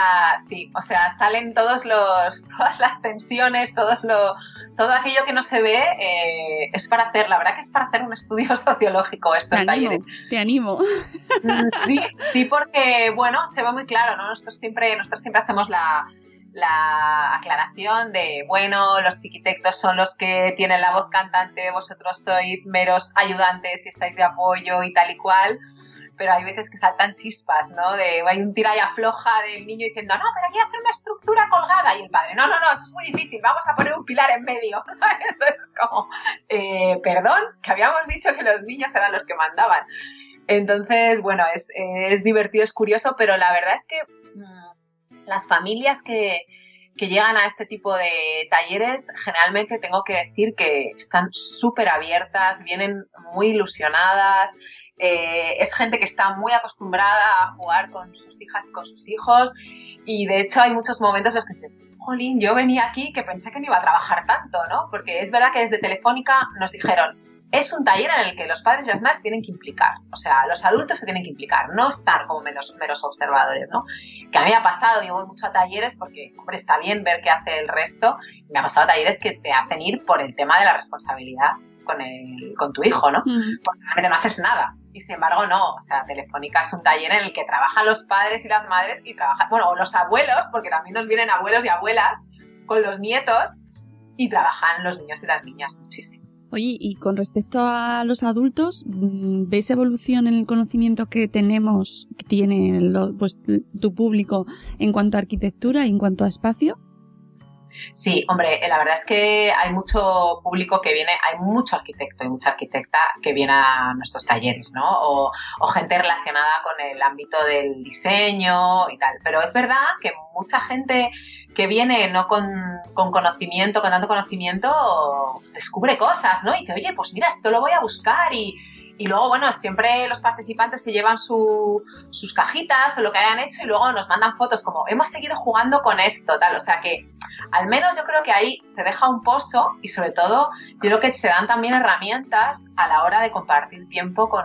sí, o sea, salen todos los, todas las tensiones, todo lo, todo aquello que no se ve, eh, es para hacer, la verdad que es para hacer un estudio sociológico estos te talleres. Animo, te animo. Sí, sí, porque, bueno, se ve muy claro, ¿no? Nosotros siempre, nosotros siempre hacemos la, la aclaración de, bueno, los chiquitectos son los que tienen la voz cantante, vosotros sois meros ayudantes y estáis de apoyo y tal y cual pero hay veces que saltan chispas, ¿no? De hay un tira y afloja del niño diciendo, no, pero que hacer una estructura colgada. Y el padre, no, no, no, eso es muy difícil, vamos a poner un pilar en medio. Entonces, como, eh, perdón, que habíamos dicho que los niños eran los que mandaban. Entonces, bueno, es, es divertido, es curioso, pero la verdad es que mmm, las familias que, que llegan a este tipo de talleres, generalmente tengo que decir que están súper abiertas, vienen muy ilusionadas, eh, es gente que está muy acostumbrada a jugar con sus hijas y con sus hijos y de hecho hay muchos momentos en los que dicen, jolín, yo venía aquí que pensé que no iba a trabajar tanto, ¿no? Porque es verdad que desde Telefónica nos dijeron, es un taller en el que los padres y las madres tienen que implicar, o sea, los adultos se tienen que implicar, no estar como menos, meros observadores, ¿no? Que a mí me ha pasado, yo voy mucho a talleres porque, hombre, está bien ver qué hace el resto, y me ha pasado a talleres que te hacen ir por el tema de la responsabilidad con, el, con tu hijo, ¿no? Mm. Porque realmente no haces nada. Y sin embargo, no. O sea, Telefónica es un taller en el que trabajan los padres y las madres y trabajan, bueno, los abuelos, porque también nos vienen abuelos y abuelas con los nietos y trabajan los niños y las niñas muchísimo. Oye, y con respecto a los adultos, mm, ¿ves evolución en el conocimiento que tenemos, que tiene lo- pues, tu público en cuanto a arquitectura y en cuanto a espacio? Sí, hombre, la verdad es que hay mucho público que viene, hay mucho arquitecto y mucha arquitecta que viene a nuestros talleres, ¿no? O, gente relacionada con el ámbito del diseño y tal. Pero es verdad que mucha gente que viene no con, con conocimiento, con tanto conocimiento, descubre cosas, ¿no? Y dice, oye, pues mira, esto lo voy a buscar y, y luego, bueno, siempre los participantes se llevan su, sus cajitas o lo que hayan hecho y luego nos mandan fotos como hemos seguido jugando con esto, tal. O sea que al menos yo creo que ahí se deja un pozo y sobre todo yo creo que se dan también herramientas a la hora de compartir tiempo con,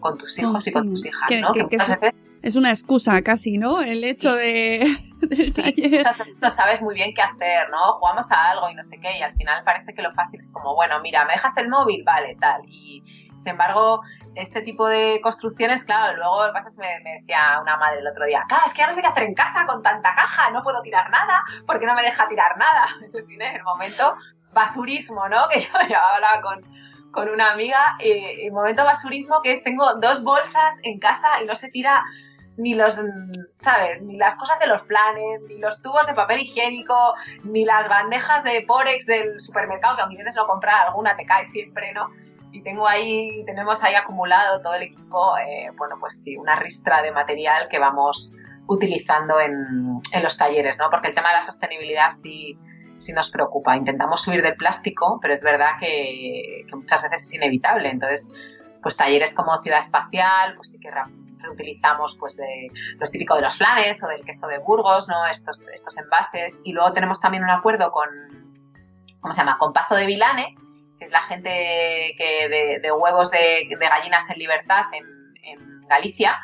con tus hijos y con tus hijas, Que- ¿no? que- Que muchas veces Es una excusa casi, ¿no? El hecho de... Sí, taller. muchas veces no sabes muy bien qué hacer, ¿no? Jugamos a algo y no sé qué, y al final parece que lo fácil es como, bueno, mira, ¿me dejas el móvil? Vale, tal. Y sin embargo, este tipo de construcciones, claro, luego que me, decía una madre el otro día, claro, es que ya no sé qué hacer en casa con tanta caja, no puedo tirar nada, porque no me deja tirar nada. Tiene el momento basurismo, ¿no? Que yo hablaba con, con una amiga, eh, el momento basurismo que es, tengo dos bolsas en casa y no se tira ni los, ¿sabes? Ni las cosas de los planes, ni los tubos de papel higiénico, ni las bandejas de Porex del supermercado, que aunque intentes no comprar, alguna te cae siempre, ¿no? Y tengo ahí, tenemos ahí acumulado todo el equipo, eh, bueno, pues sí, una ristra de material que vamos utilizando en, en los talleres, ¿no? Porque el tema de la sostenibilidad sí, sí nos preocupa. Intentamos subir del plástico, pero es verdad que, muchas veces es inevitable. Entonces, pues talleres como Ciudad Espacial, pues sí que re- reutilizamos pues de los típicos de los flanes o del queso de Burgos, ¿no? Estos, estos envases. Y luego tenemos también un acuerdo con, ¿cómo se llama? Con Pazo de Vilane, que es la gente que de, de huevos de, de gallinas en libertad en, en Galicia,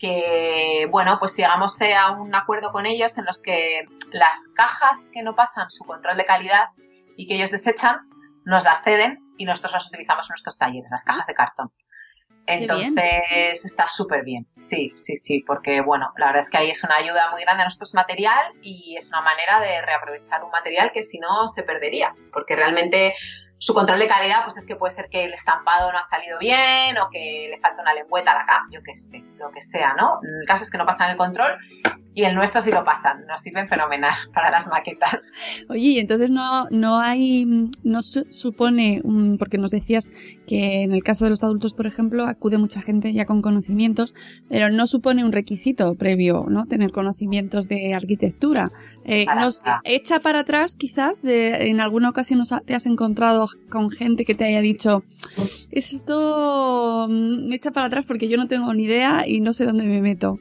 que, bueno, pues llegamos eh, a un acuerdo con ellos en los que las cajas que no pasan su control de calidad y que ellos desechan, nos las ceden y nosotros las utilizamos en nuestros talleres, las cajas de cartón. Entonces está súper bien, sí, sí, sí, porque bueno, la verdad es que ahí es una ayuda muy grande a nuestros material y es una manera de reaprovechar un material que si no se perdería, porque realmente su control de calidad pues es que puede ser que el estampado no ha salido bien o que le falta una lengüeta a la cama, yo qué sé, lo que sea, ¿no? El caso es que no pasan el control y el nuestro sí lo pasan, nos sirven fenomenal para las maquetas. Oye, y entonces no, no hay, no su- supone, porque nos decías que en el caso de los adultos, por ejemplo, acude mucha gente ya con conocimientos, pero no supone un requisito previo, ¿no? Tener conocimientos de arquitectura. Eh, Para nos nada. echa para atrás, quizás, de, en alguna ocasión te has encontrado con gente que te haya dicho, esto me echa para atrás porque yo no tengo ni idea y no sé dónde me meto.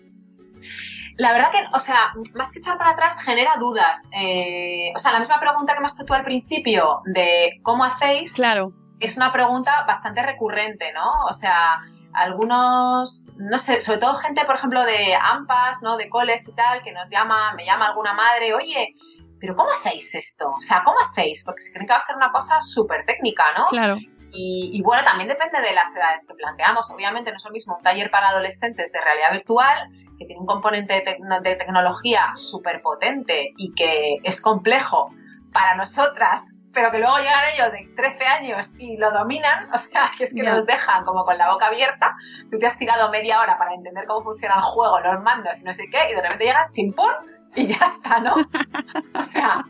La verdad que, o sea, más que echar para atrás, genera dudas. Eh, o sea, la misma pregunta que me has hecho tú al principio de cómo hacéis, Claro. es una pregunta bastante recurrente, ¿no? O sea, algunos, no sé, sobre todo gente, por ejemplo, de AMPAs, ¿no? De coles y tal, que nos llama, me llama alguna madre, oye, pero ¿cómo hacéis esto? O sea, ¿cómo hacéis? Porque se creen que va a ser una cosa súper técnica, ¿no? Claro. Y, y bueno, también depende de las edades que planteamos. Obviamente no es lo mismo un taller para adolescentes de realidad virtual, que tiene un componente de, tecno- de tecnología súper potente y que es complejo para nosotras, pero que luego llegan ellos de 13 años y lo dominan, o sea, que es que nos dejan como con la boca abierta. Tú te has tirado media hora para entender cómo funciona el juego, los mandos y no sé qué, y de repente llegan chimpún y ya está, ¿no? o sea,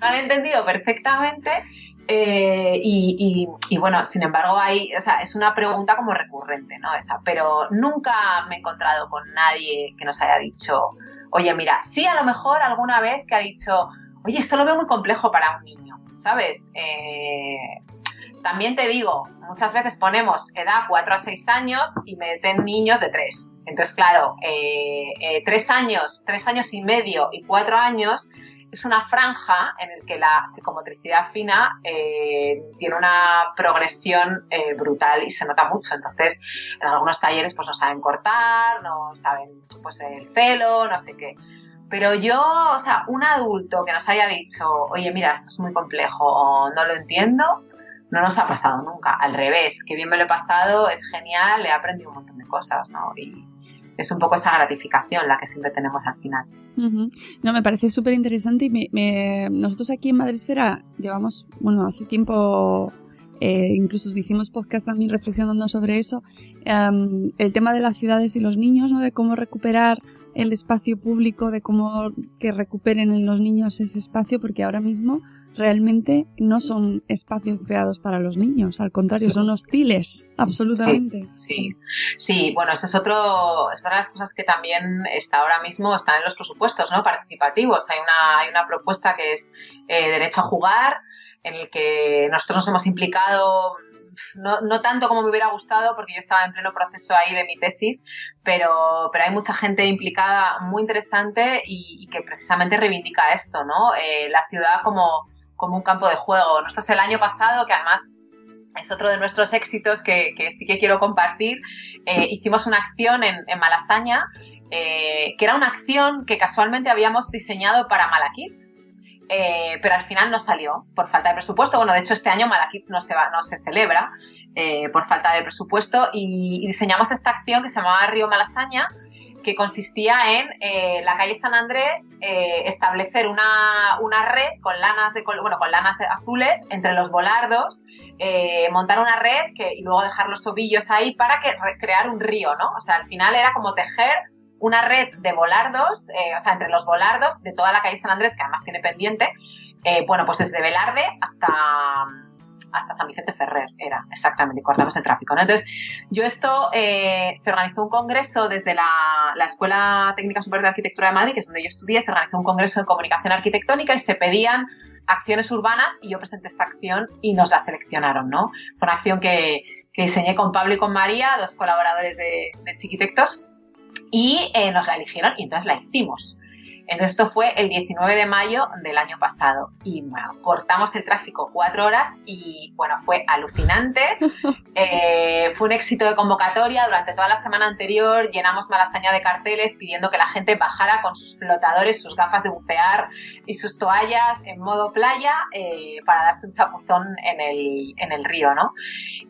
lo han entendido perfectamente. eh, y, y- y bueno, sin embargo, hay, o sea, es una pregunta como recurrente, ¿no? Esa, pero nunca me he encontrado con nadie que nos haya dicho, oye, mira, sí a lo mejor alguna vez que ha dicho, oye, esto lo veo muy complejo para un niño, ¿sabes? Eh, también te digo, muchas veces ponemos edad 4 a 6 años y meten niños de 3. Entonces, claro, eh, eh, 3 años, 3 años y medio y 4 años es una franja en el que la psicomotricidad fina eh, tiene una progresión eh, brutal y se nota mucho. Entonces, en algunos talleres pues no saben cortar, no saben pues el celo, no sé qué. Pero yo, o sea, un adulto que nos haya dicho, oye, mira, esto es muy complejo no lo entiendo, no nos ha pasado nunca. Al revés, que bien me lo he pasado, es genial, he aprendido un montón de cosas, ¿no? Y es un poco esa gratificación la que siempre tenemos al final. No, me parece súper interesante y me, me- nosotros aquí en Madresfera llevamos, bueno, hace tiempo eh, incluso hicimos podcast también reflexionando sobre eso, em, el tema de las ciudades y los niños, ¿no? De cómo recuperar el espacio público, de cómo que recuperen en los niños ese espacio, porque ahora mismo realmente no son espacios creados para los niños, al contrario, son hostiles, absolutamente. Sí, sí, bueno, eso es otro, es otra de las cosas que también está ahora mismo, están en los presupuestos, ¿no? Participativos. Hay una, hay una propuesta que es eh, derecho a jugar, en el que nosotros nos hemos implicado no, no, tanto como me hubiera gustado porque yo estaba en pleno proceso ahí de mi tesis, pero, pero hay mucha gente implicada muy interesante y, que precisamente reivindica esto, ¿no? Eh, la ciudad como, como un campo de juego. Nosotros el año pasado, que además es otro de nuestros éxitos que, sí que quiero compartir, eh, hicimos una acción en, Malasaña, eh, que era una acción que casualmente habíamos diseñado para Malakids eh, pero al final no salió por falta de presupuesto. Bueno, de hecho este año Malakits no se, va, no se celebra eh, por falta de presupuesto y, diseñamos esta acción que se llamaba Río Malasaña, que consistía en eh, la calle San Andrés establecer una, una, red con lanas de bueno con lanas azules entre los volardos, montar una red que, y luego dejar los ovillos ahí para que crear un río, ¿no? O sea, al final era como tejer una red de volardos, eh, o sea, entre los volardos de toda la calle San Andrés, que además tiene pendiente, eh, bueno, pues desde Velarde hasta, hasta San Vicente Ferrer, era exactamente, y cortamos el tráfico. ¿no? Entonces, yo esto, eh, se organizó un congreso desde la, la, Escuela Técnica Superior de Arquitectura de Madrid, que es donde yo estudié, se organizó un congreso de comunicación arquitectónica y se pedían acciones urbanas y yo presenté esta acción y nos la seleccionaron, ¿no? Fue una acción que, que diseñé con Pablo y con María, dos colaboradores de, de Chiquitectos, y eh, nos la eligieron y entonces la hicimos. Entonces esto fue el 19 de mayo del año pasado y bueno, cortamos el tráfico cuatro horas y bueno, fue alucinante. Eh, fue un éxito de convocatoria. Durante toda la semana anterior llenamos Malasaña de carteles pidiendo que la gente bajara con sus flotadores, sus gafas de bucear y sus toallas en modo playa eh, para darse un chapuzón en el, en el río, ¿no?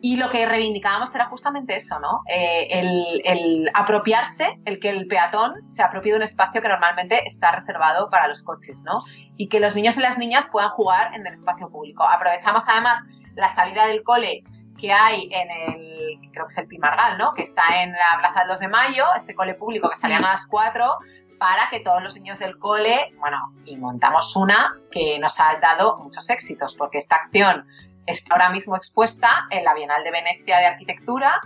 Y lo que reivindicábamos era justamente eso, ¿no? Eh, el, el apropiarse, el que el peatón se apropie de un espacio que normalmente está reservado para los coches, ¿no? Y que los niños y las niñas puedan jugar en el espacio público. Aprovechamos además la salida del cole que hay en el, creo que es el Pimargal, ¿no? Que está en la Plaza del 2 de Mayo, este cole público que salían a las 4, para que todos los niños del cole, bueno, y montamos una que nos ha dado muchos éxitos, porque esta acción está ahora mismo expuesta en la Bienal de Venecia de Arquitectura,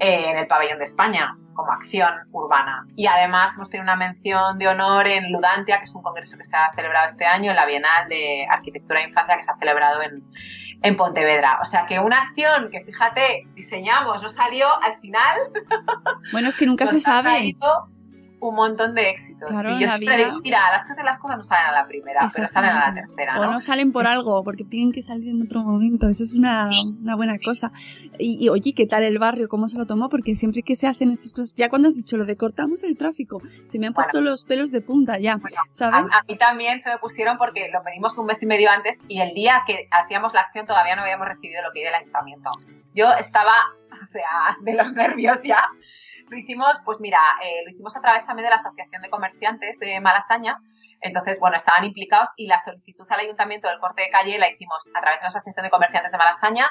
en el Pabellón de España como acción urbana. Y además hemos tenido una mención de honor en Ludantia, que es un congreso que se ha celebrado este año, en la Bienal de Arquitectura e Infancia que se ha celebrado en, en Pontevedra. O sea que una acción que, fíjate, diseñamos, no salió al final. Bueno, es que nunca se sabe un montón de éxitos. y yo siempre digo, mira, las veces las cosas no salen a la primera, pero salen a la tercera. ¿no? O no salen por algo, porque tienen que salir en otro momento. Eso es una, una buena cosa. Y, oye, ¿qué tal el barrio? ¿Cómo se lo tomó? Porque siempre que se hacen estas cosas, ya cuando has dicho lo de cortamos el tráfico, se me han puesto los pelos de punta ya, ¿sabes? A, mí también se me pusieron porque lo pedimos un mes y medio antes y el día que hacíamos la acción todavía no habíamos recibido lo que del ayuntamiento. Yo estaba, o sea, de los nervios ya lo hicimos, pues mira, eh, lo hicimos a través también de la Asociación de Comerciantes de Malasaña. Entonces, bueno, estaban implicados y la solicitud al ayuntamiento del corte de calle la hicimos a través de la Asociación de Comerciantes de Malasaña,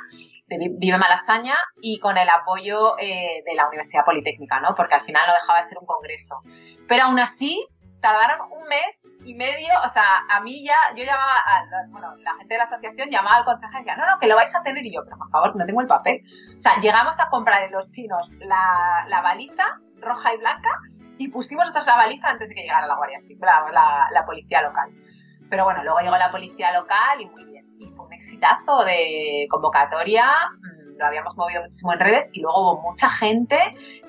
de Vive Malasaña y con el apoyo eh, de la Universidad Politécnica, ¿no? Porque al final no dejaba de ser un congreso. Pero aún así, tardaron un mes y medio, o sea, a mí ya, yo llamaba, a, bueno, la gente de la asociación llamaba al consejero y decía, no, no, que lo vais a tener y yo, pero por favor, no tengo el papel. O sea, llegamos a comprar de los chinos la, baliza roja y blanca y pusimos nosotros la baliza antes de que llegara la Guardia Civil, la, la, policía local. Pero bueno, luego llegó la policía local y muy bien. Y fue un exitazo de convocatoria, mm, lo habíamos movido muchísimo en redes y luego hubo mucha gente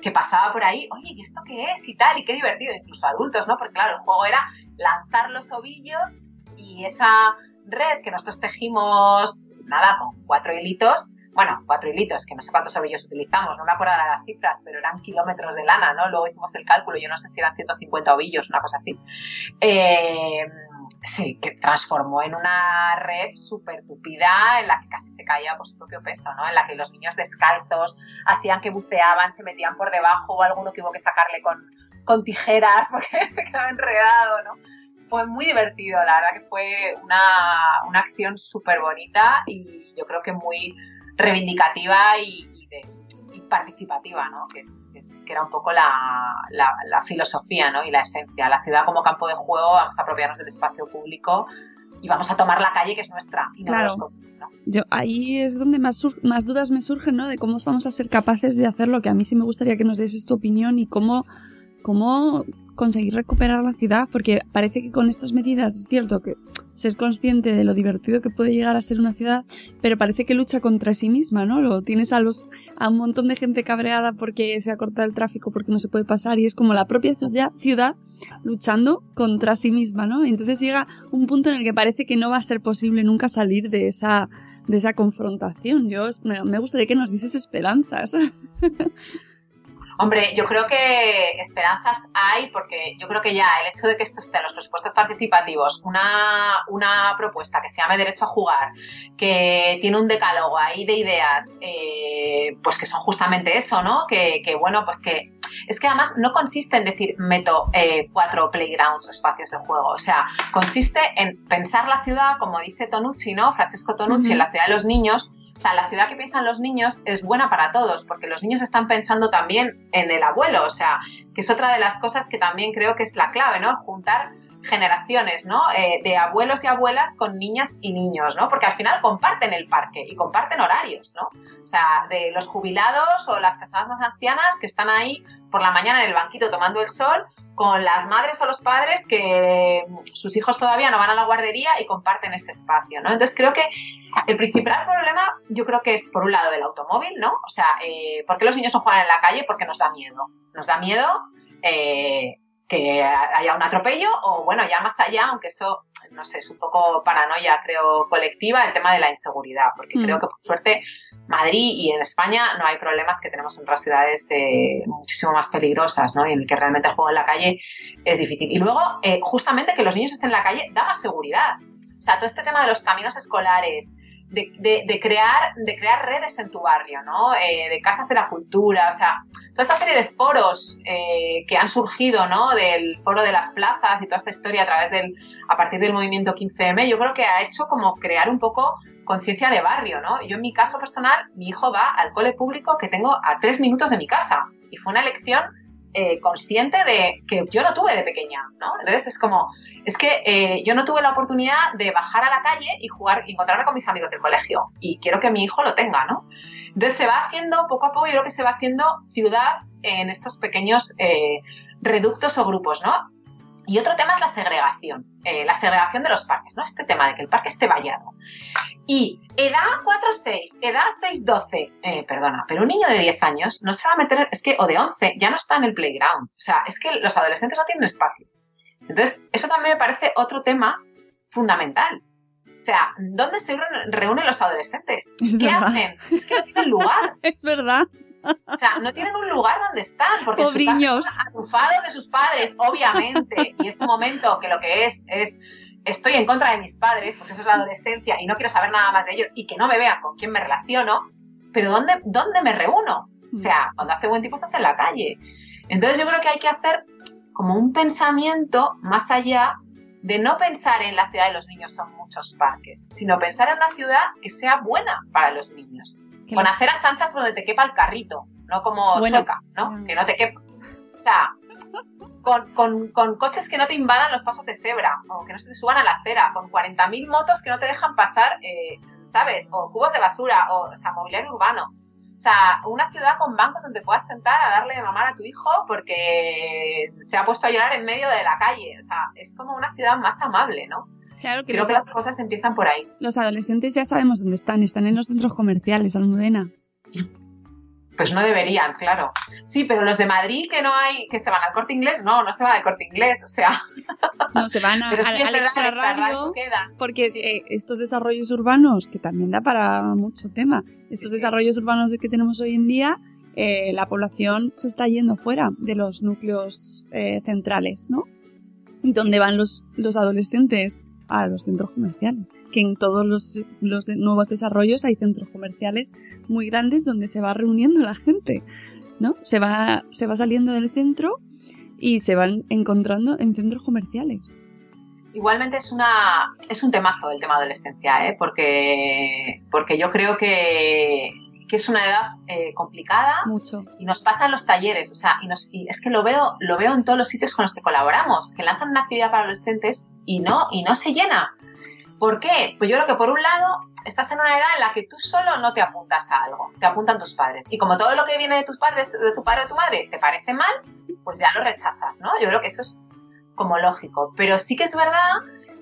que pasaba por ahí, oye, ¿y esto qué es? Y tal, y qué divertido, incluso adultos, ¿no? Porque claro, el juego era lanzar los ovillos y esa red que nosotros tejimos, nada, con cuatro hilitos, bueno, cuatro hilitos, que no sé cuántos ovillos utilizamos, no me acuerdo de las cifras, pero eran kilómetros de lana, ¿no? Luego hicimos el cálculo, yo no sé si eran 150 ovillos, una cosa así. Eh, sí, que transformó en una red súper tupida en la que casi se caía por su propio peso, ¿no? En la que los niños descalzos hacían que buceaban, se metían por debajo o alguno que hubo que sacarle con, con tijeras porque se quedaba enredado, ¿no? Fue muy divertido, la verdad que fue una, una acción súper bonita y yo creo que muy reivindicativa y, de- y participativa, ¿no? Que era un poco la, la- la filosofía ¿no? y la esencia. La ciudad como campo de juego, vamos a apropiarnos del espacio público y vamos a tomar la calle que es nuestra y no Claro. los coches, ¿no? Yo, ahí es donde más, más dudas me surgen, ¿no? De cómo vamos a ser capaces de hacerlo, que a mí sí me gustaría que nos dieses tu opinión y cómo, cómo conseguir recuperar la ciudad, porque parece que con estas medidas es cierto que se es consciente de lo divertido que puede llegar a ser una ciudad, pero parece que lucha contra sí misma, ¿no? Lo tienes a los a un montón de gente cabreada porque se ha cortado el tráfico, porque no se puede pasar y es como la propia ciudad, luchando contra sí misma, ¿no? Entonces llega un punto en el que parece que no va a ser posible nunca salir de esa de esa confrontación. Yo me gustaría que nos dices esperanzas. Hombre, yo creo que esperanzas hay porque yo creo que ya el hecho de que esto esté en los presupuestos participativos, una, una propuesta que se llame Derecho a Jugar, que tiene un decálogo ahí de ideas, eh, pues que son justamente eso, ¿no? Que, que, bueno, pues que es que además no consiste en decir meto eh, cuatro playgrounds o espacios de juego, o sea, consiste en pensar la ciudad, como dice Tonucci, ¿no? Francesco Tonucci, en la ciudad de los niños, o sea, la ciudad que piensan los niños es buena para todos, porque los niños están pensando también en el abuelo, o sea, que es otra de las cosas que también creo que es la clave, ¿no? Juntar generaciones, ¿no? Eh, de abuelos y abuelas con niñas y niños, ¿no? Porque al final comparten el parque y comparten horarios, ¿no? O sea, de los jubilados o las personas más ancianas que están ahí por la mañana en el banquito tomando el sol, con las madres o los padres que sus hijos todavía no van a la guardería y comparten ese espacio, ¿no? Entonces creo que el principal problema yo creo que es por un lado el automóvil, ¿no? O sea, eh, ¿por qué los niños no juegan en la calle? Porque nos da miedo. Nos da miedo eh, que haya un atropello o bueno, ya más allá, aunque eso, no sé, es un poco paranoia, creo, colectiva, el tema de la inseguridad, porque Mm. creo que por suerte Madrid y en España no hay problemas que tenemos en otras ciudades eh, muchísimo más peligrosas, ¿no? Y en el que realmente el juego en la calle es difícil. Y luego, eh, justamente que los niños estén en la calle da más seguridad. O sea, todo este tema de los caminos escolares, de, crear, de crear redes en tu barrio, ¿no? Eh, de casas de la cultura, o sea, toda esta serie de foros eh, que han surgido, ¿no? Del foro de las plazas y toda esta historia a través del, a partir del movimiento 15M, yo creo que ha hecho como crear un poco conciencia de barrio, ¿no? Yo en mi caso personal, mi hijo va al cole público que tengo a tres minutos de mi casa y fue una elección eh, consciente de que yo no tuve de pequeña, ¿no? Entonces es como, es que eh, yo no tuve la oportunidad de bajar a la calle y jugar y encontrarme con mis amigos del colegio y quiero que mi hijo lo tenga, ¿no? Entonces se va haciendo poco a poco, yo creo que se va haciendo ciudad en estos pequeños eh, reductos o grupos, ¿no? Y otro tema es la segregación, la segregación de los parques, ¿no? Este tema de que el parque esté vallado. Y edad 4-6, edad 6-12, eh, perdona, pero un niño de 10 años no se va a meter, es que, o de 11, ya no está en el playground. O sea, es que los adolescentes no tienen espacio. Entonces, eso también me parece otro tema fundamental. O sea, ¿dónde se reúnen- los adolescentes? Es ¿Qué verdad. hacen? Es que no tienen lugar. es verdad. O sea, no tienen un lugar donde están, porque Pobriños. están atufados de sus padres, obviamente. Y ese momento que lo que es es estoy en contra de mis padres, porque eso es la adolescencia y no quiero saber nada más de ellos y que no me vean con quién me relaciono, pero ¿dónde, dónde me reúno? O sea, cuando hace buen tiempo estás en la calle. Entonces yo creo que hay que hacer como un pensamiento más allá de no pensar en la ciudad de los niños son muchos parques, sino pensar en una ciudad que sea buena para los niños. Con aceras anchas donde te quepa el carrito, no como Bueno. choca, ¿no? Que no te quepa. O sea, con, con- con coches que no te invadan los pasos de cebra, o que no se te suban a la acera, con 40.000 motos que no te dejan pasar, eh, ¿sabes? O cubos de basura, o, o sea, mobiliario urbano. O sea, una ciudad con bancos donde puedas sentar a darle de mamar a tu hijo porque se ha puesto a llorar en medio de la calle. O sea, es como una ciudad más amable, ¿no? Claro que Creo que las cosas empiezan por ahí. los adolescentes ya sabemos dónde están, están en los centros comerciales, Almudena. Pues no deberían, claro. Sí, pero los de Madrid que no hay, que se van al corte inglés, no, no se van al corte inglés, o sea. No, se van a, Pero sí es verdad, radio, porque eh, estos desarrollos urbanos, que también da para mucho tema, estos sí. desarrollos urbanos que tenemos hoy en día, eh, la población se está yendo fuera de los núcleos eh, centrales, ¿no? ¿Y dónde van los, los adolescentes? A los centros comerciales. Que en todos los, los de- nuevos desarrollos hay centros comerciales muy grandes donde se va reuniendo la gente, ¿no? Se va, se va saliendo del centro y se van encontrando en centros comerciales. igualmente es una es un temazo el tema adolescencia, ¿eh? porque, porque yo creo que, que es una edad eh, complicada Mucho. y nos pasa en los talleres, o sea, y, nos, y es que lo veo, lo veo en todos los sitios con los que colaboramos, que lanzan una actividad para adolescentes y no, y no se llena. ¿Por qué? Pues yo creo que por un lado estás en una edad en la que tú solo no te apuntas a algo, te apuntan tus padres. Y como todo lo que viene de tus padres, de tu padre o tu madre, te parece mal, pues ya lo rechazas, ¿no? Yo creo que eso es como lógico. Pero sí que es verdad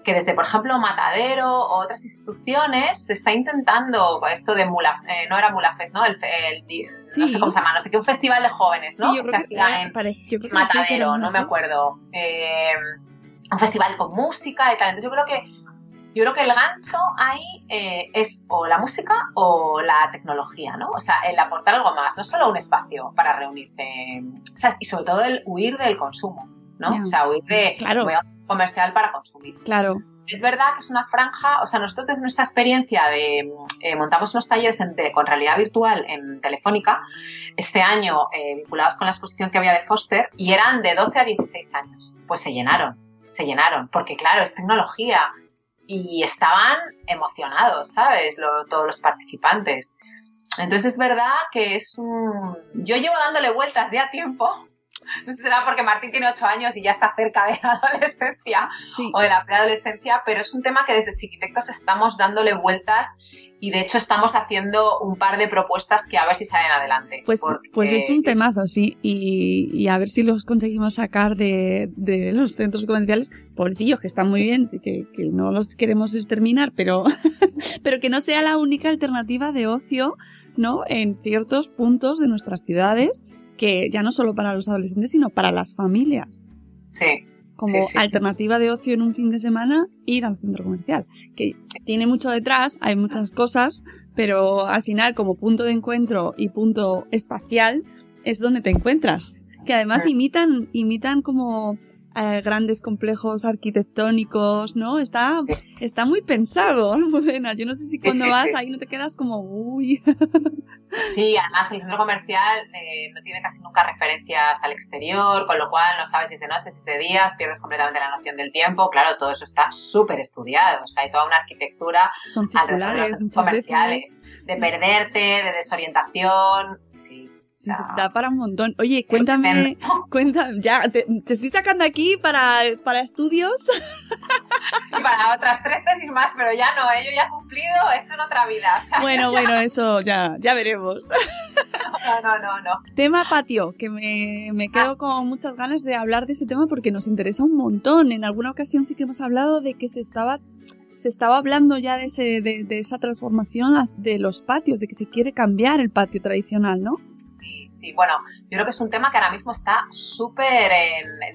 que desde, por ejemplo, Matadero o otras instituciones se está intentando esto de Mula, eh, no era Mulafest, ¿no? El, el- no Sí. sé cómo se llama, no sé qué, un festival de jóvenes, ¿no? Sí, yo creo que, hacía en pare- yo creo que sí, que era Matadero, no me acuerdo. Eh, un festival con música y tal. Entonces yo creo que yo creo que el gancho ahí eh, es o la música o la tecnología, ¿no? O sea, el aportar algo más, no solo un espacio para reunirte, ¿sabes? Y sobre todo el huir del consumo, ¿no? O sea, huir de Claro. voy a un comercial para consumir. Claro. Es verdad que es una franja, o sea, nosotros desde nuestra experiencia de eh, montamos unos talleres en- de- con realidad virtual en Telefónica este año eh, vinculados con la exposición que había de Foster y eran de 12 a 16 años. Pues se llenaron, se llenaron, porque claro, es tecnología y estaban emocionados, ¿sabes? Lo- todos los participantes. Entonces es verdad que es un... Yo llevo dándole vueltas ya tiempo. Será porque Martín tiene 8 años y ya está cerca de la adolescencia Sí. o de la preadolescencia, pero es un tema que desde Chiquitectos estamos dándole vueltas y de hecho estamos haciendo un par de propuestas que a ver si salen adelante. Pues, Porque- pues es un temazo, sí. Y, y a ver si los conseguimos sacar de, de los centros comerciales. Pobrecillos, que están muy bien, que, que no los queremos exterminar, pero, pero que no sea la única alternativa de ocio, ¿no? En ciertos puntos de nuestras ciudades, que ya no solo para los adolescentes, sino para las familias. Sí, Como Sí, sí. alternativa de ocio en un fin de semana, ir al centro comercial. Que tiene mucho detrás, hay muchas cosas, pero al final, como punto de encuentro y punto espacial, es donde te encuentras. Que además imitan, imitan como eh, grandes complejos arquitectónicos, ¿no? Está, está muy pensado, Almudena. Yo no sé si cuando sí, vas sí. ahí no te quedas como, uy. sí, además el centro comercial eh, no tiene casi nunca referencias al exterior, con lo cual no sabes si es de noche, si es de días, pierdes completamente la noción del tiempo. Claro, todo eso está súper estudiado, o sea, hay toda una arquitectura Son alrededor de los comerciales, veces. de perderte, de desorientación. Sí, se Ah. da para un montón. Oye, cuéntame, cuenta, ya, te, te estoy sacando aquí para, para estudios. Sí, para otras tres tesis más, pero ya no, ¿eh? yo ya he cumplido eso en otra vida. o sea, Bueno, bueno, eso ya, ya veremos. No, no, no, no. Tema patio, que me, me quedo con muchas ganas de hablar de ese tema porque nos interesa un montón. En alguna ocasión sí que hemos hablado de que se estaba, se estaba hablando ya de, ese, de, de esa transformación de los patios, de que se quiere cambiar el patio tradicional, ¿no? Sí, bueno, yo creo que es un tema que ahora mismo está súper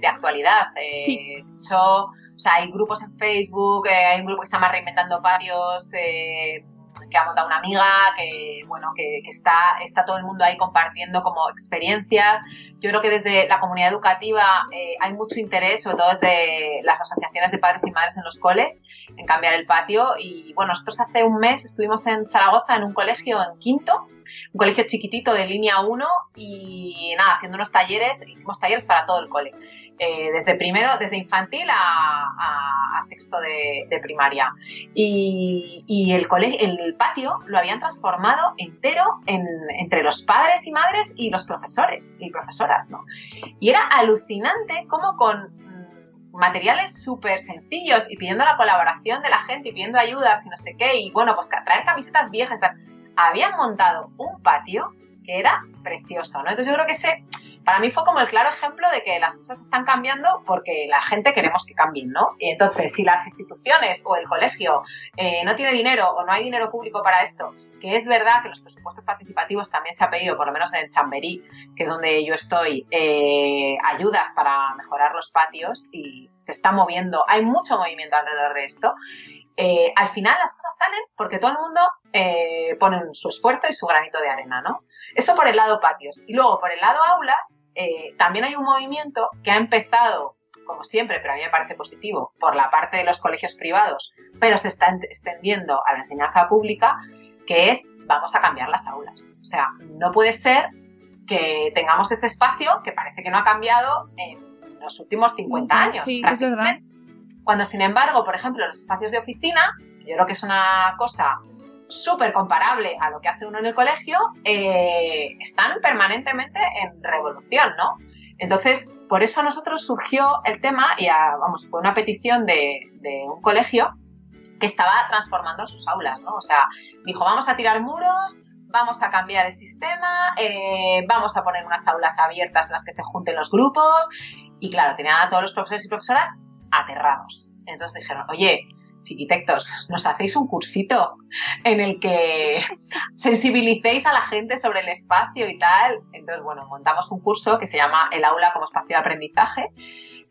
de actualidad. Eh, Sí. De hecho, o sea, hay grupos en Facebook, eh, hay un grupo que se llama Reinventando Patios, eh, que ha montado una amiga, que bueno, que, que está, está todo el mundo ahí compartiendo como experiencias. Yo creo que desde la comunidad educativa eh, hay mucho interés, sobre todo desde las asociaciones de padres y madres en los coles, en cambiar el patio. Y bueno, nosotros hace un mes estuvimos en Zaragoza en un colegio en quinto, un colegio chiquitito de línea 1 y nada, haciendo unos talleres, hicimos talleres para todo el cole. Eh, desde primero, desde infantil a, sexto de, primaria. Y, el, cole, el patio lo habían transformado entero en- entre los padres y madres y los profesores y profesoras, ¿no? Y era alucinante cómo con mm, materiales súper sencillos y pidiendo la colaboración de la gente y pidiendo ayudas y no sé qué, y bueno, pues traer camisetas viejas, habían montado un patio que era precioso, ¿no? Entonces yo creo que ese, para mí fue como el claro ejemplo de que las cosas están cambiando porque la gente queremos que cambien, ¿no? Y entonces, si las instituciones o el colegio eh, no tiene dinero o no hay dinero público para esto, que es verdad que los presupuestos participativos también se ha pedido, por lo menos en Chamberí, que es donde yo estoy, eh, ayudas para mejorar los patios y se está moviendo, hay mucho movimiento alrededor de esto. Eh, al final las cosas salen porque todo el mundo eh, pone su esfuerzo y su granito de arena, ¿no? Eso por el lado patios. Y luego por el lado aulas, eh, también hay un movimiento que ha empezado, como siempre, pero a mí me parece positivo, por la parte de los colegios privados, pero se está extendiendo a la enseñanza pública, que es vamos a cambiar las aulas. O sea, no puede ser que tengamos este espacio que parece que no ha cambiado en los últimos 50 años. Sí, es verdad. Cuando, sin embargo, por ejemplo, los espacios de oficina, yo creo que es una cosa súper comparable a lo que hace uno en el colegio, eh, están permanentemente en revolución, ¿no? Entonces, por eso a nosotros surgió el tema y, vamos, fue una petición de, de un colegio que estaba transformando sus aulas, ¿no? O sea, dijo, vamos a tirar muros, vamos a cambiar el sistema, eh, vamos a poner unas aulas abiertas en las que se junten los grupos. Y claro, tenían a todos los profesores y profesoras aterrados. Entonces dijeron, oye, chiquitectos, nos hacéis un cursito en el que sensibilicéis a la gente sobre el espacio y tal. Entonces, bueno, montamos un curso que se llama El aula como espacio de aprendizaje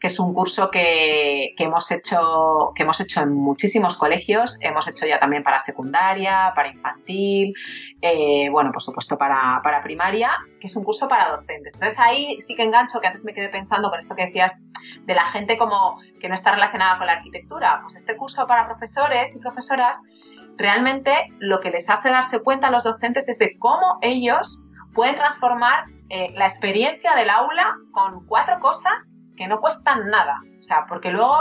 que es un curso que, hemos hecho, que hemos hecho en muchísimos colegios, hemos hecho ya también para secundaria, para infantil, eh, bueno, por supuesto para, primaria, que es un curso para docentes. Entonces ahí sí que engancho, que antes me quedé pensando con esto que decías de la gente como que no está relacionada con la arquitectura. Pues este curso para profesores y profesoras realmente lo que les hace darse cuenta a los docentes es de cómo ellos pueden transformar eh, la experiencia del aula con cuatro cosas que no cuestan nada. O sea, porque luego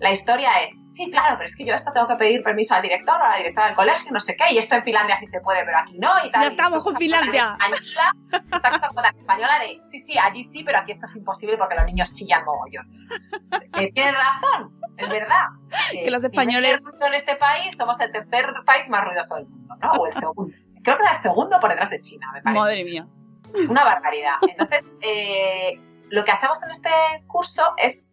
la historia es, sí, claro, pero es que yo esto tengo que pedir permiso al director o a la directora del colegio, no sé qué, y esto en Finlandia sí se puede, pero aquí no, y tal. Ya estamos con Finlandia. Española, con la española de, sí, sí, allí sí, pero aquí esto es imposible porque los niños chillan mogollón. Eh, tienes razón, es verdad. que los españoles... En este país somos el tercer país más ruidoso del mundo, ¿no? O el segundo. Creo que era el segundo por detrás de China, me parece. Madre mía. Una barbaridad. Entonces, eh, lo que hacemos en este curso es,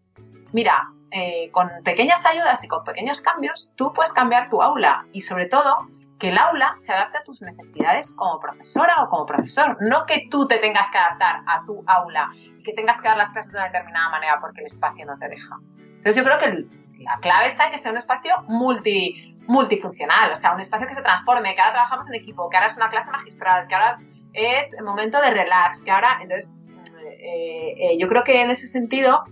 mira, eh, con pequeñas ayudas y con pequeños cambios, tú puedes cambiar tu aula y sobre todo que el aula se adapte a tus necesidades como profesora o como profesor, no que tú te tengas que adaptar a tu aula y que tengas que dar las clases de una determinada manera porque el espacio no te deja. Entonces yo creo que la clave está en que sea un espacio multi, multifuncional, o sea, un espacio que se transforme, que ahora trabajamos en equipo, que ahora es una clase magistral, que ahora es el momento de relax, que ahora, entonces, eh, eh, yo creo que en ese sentido,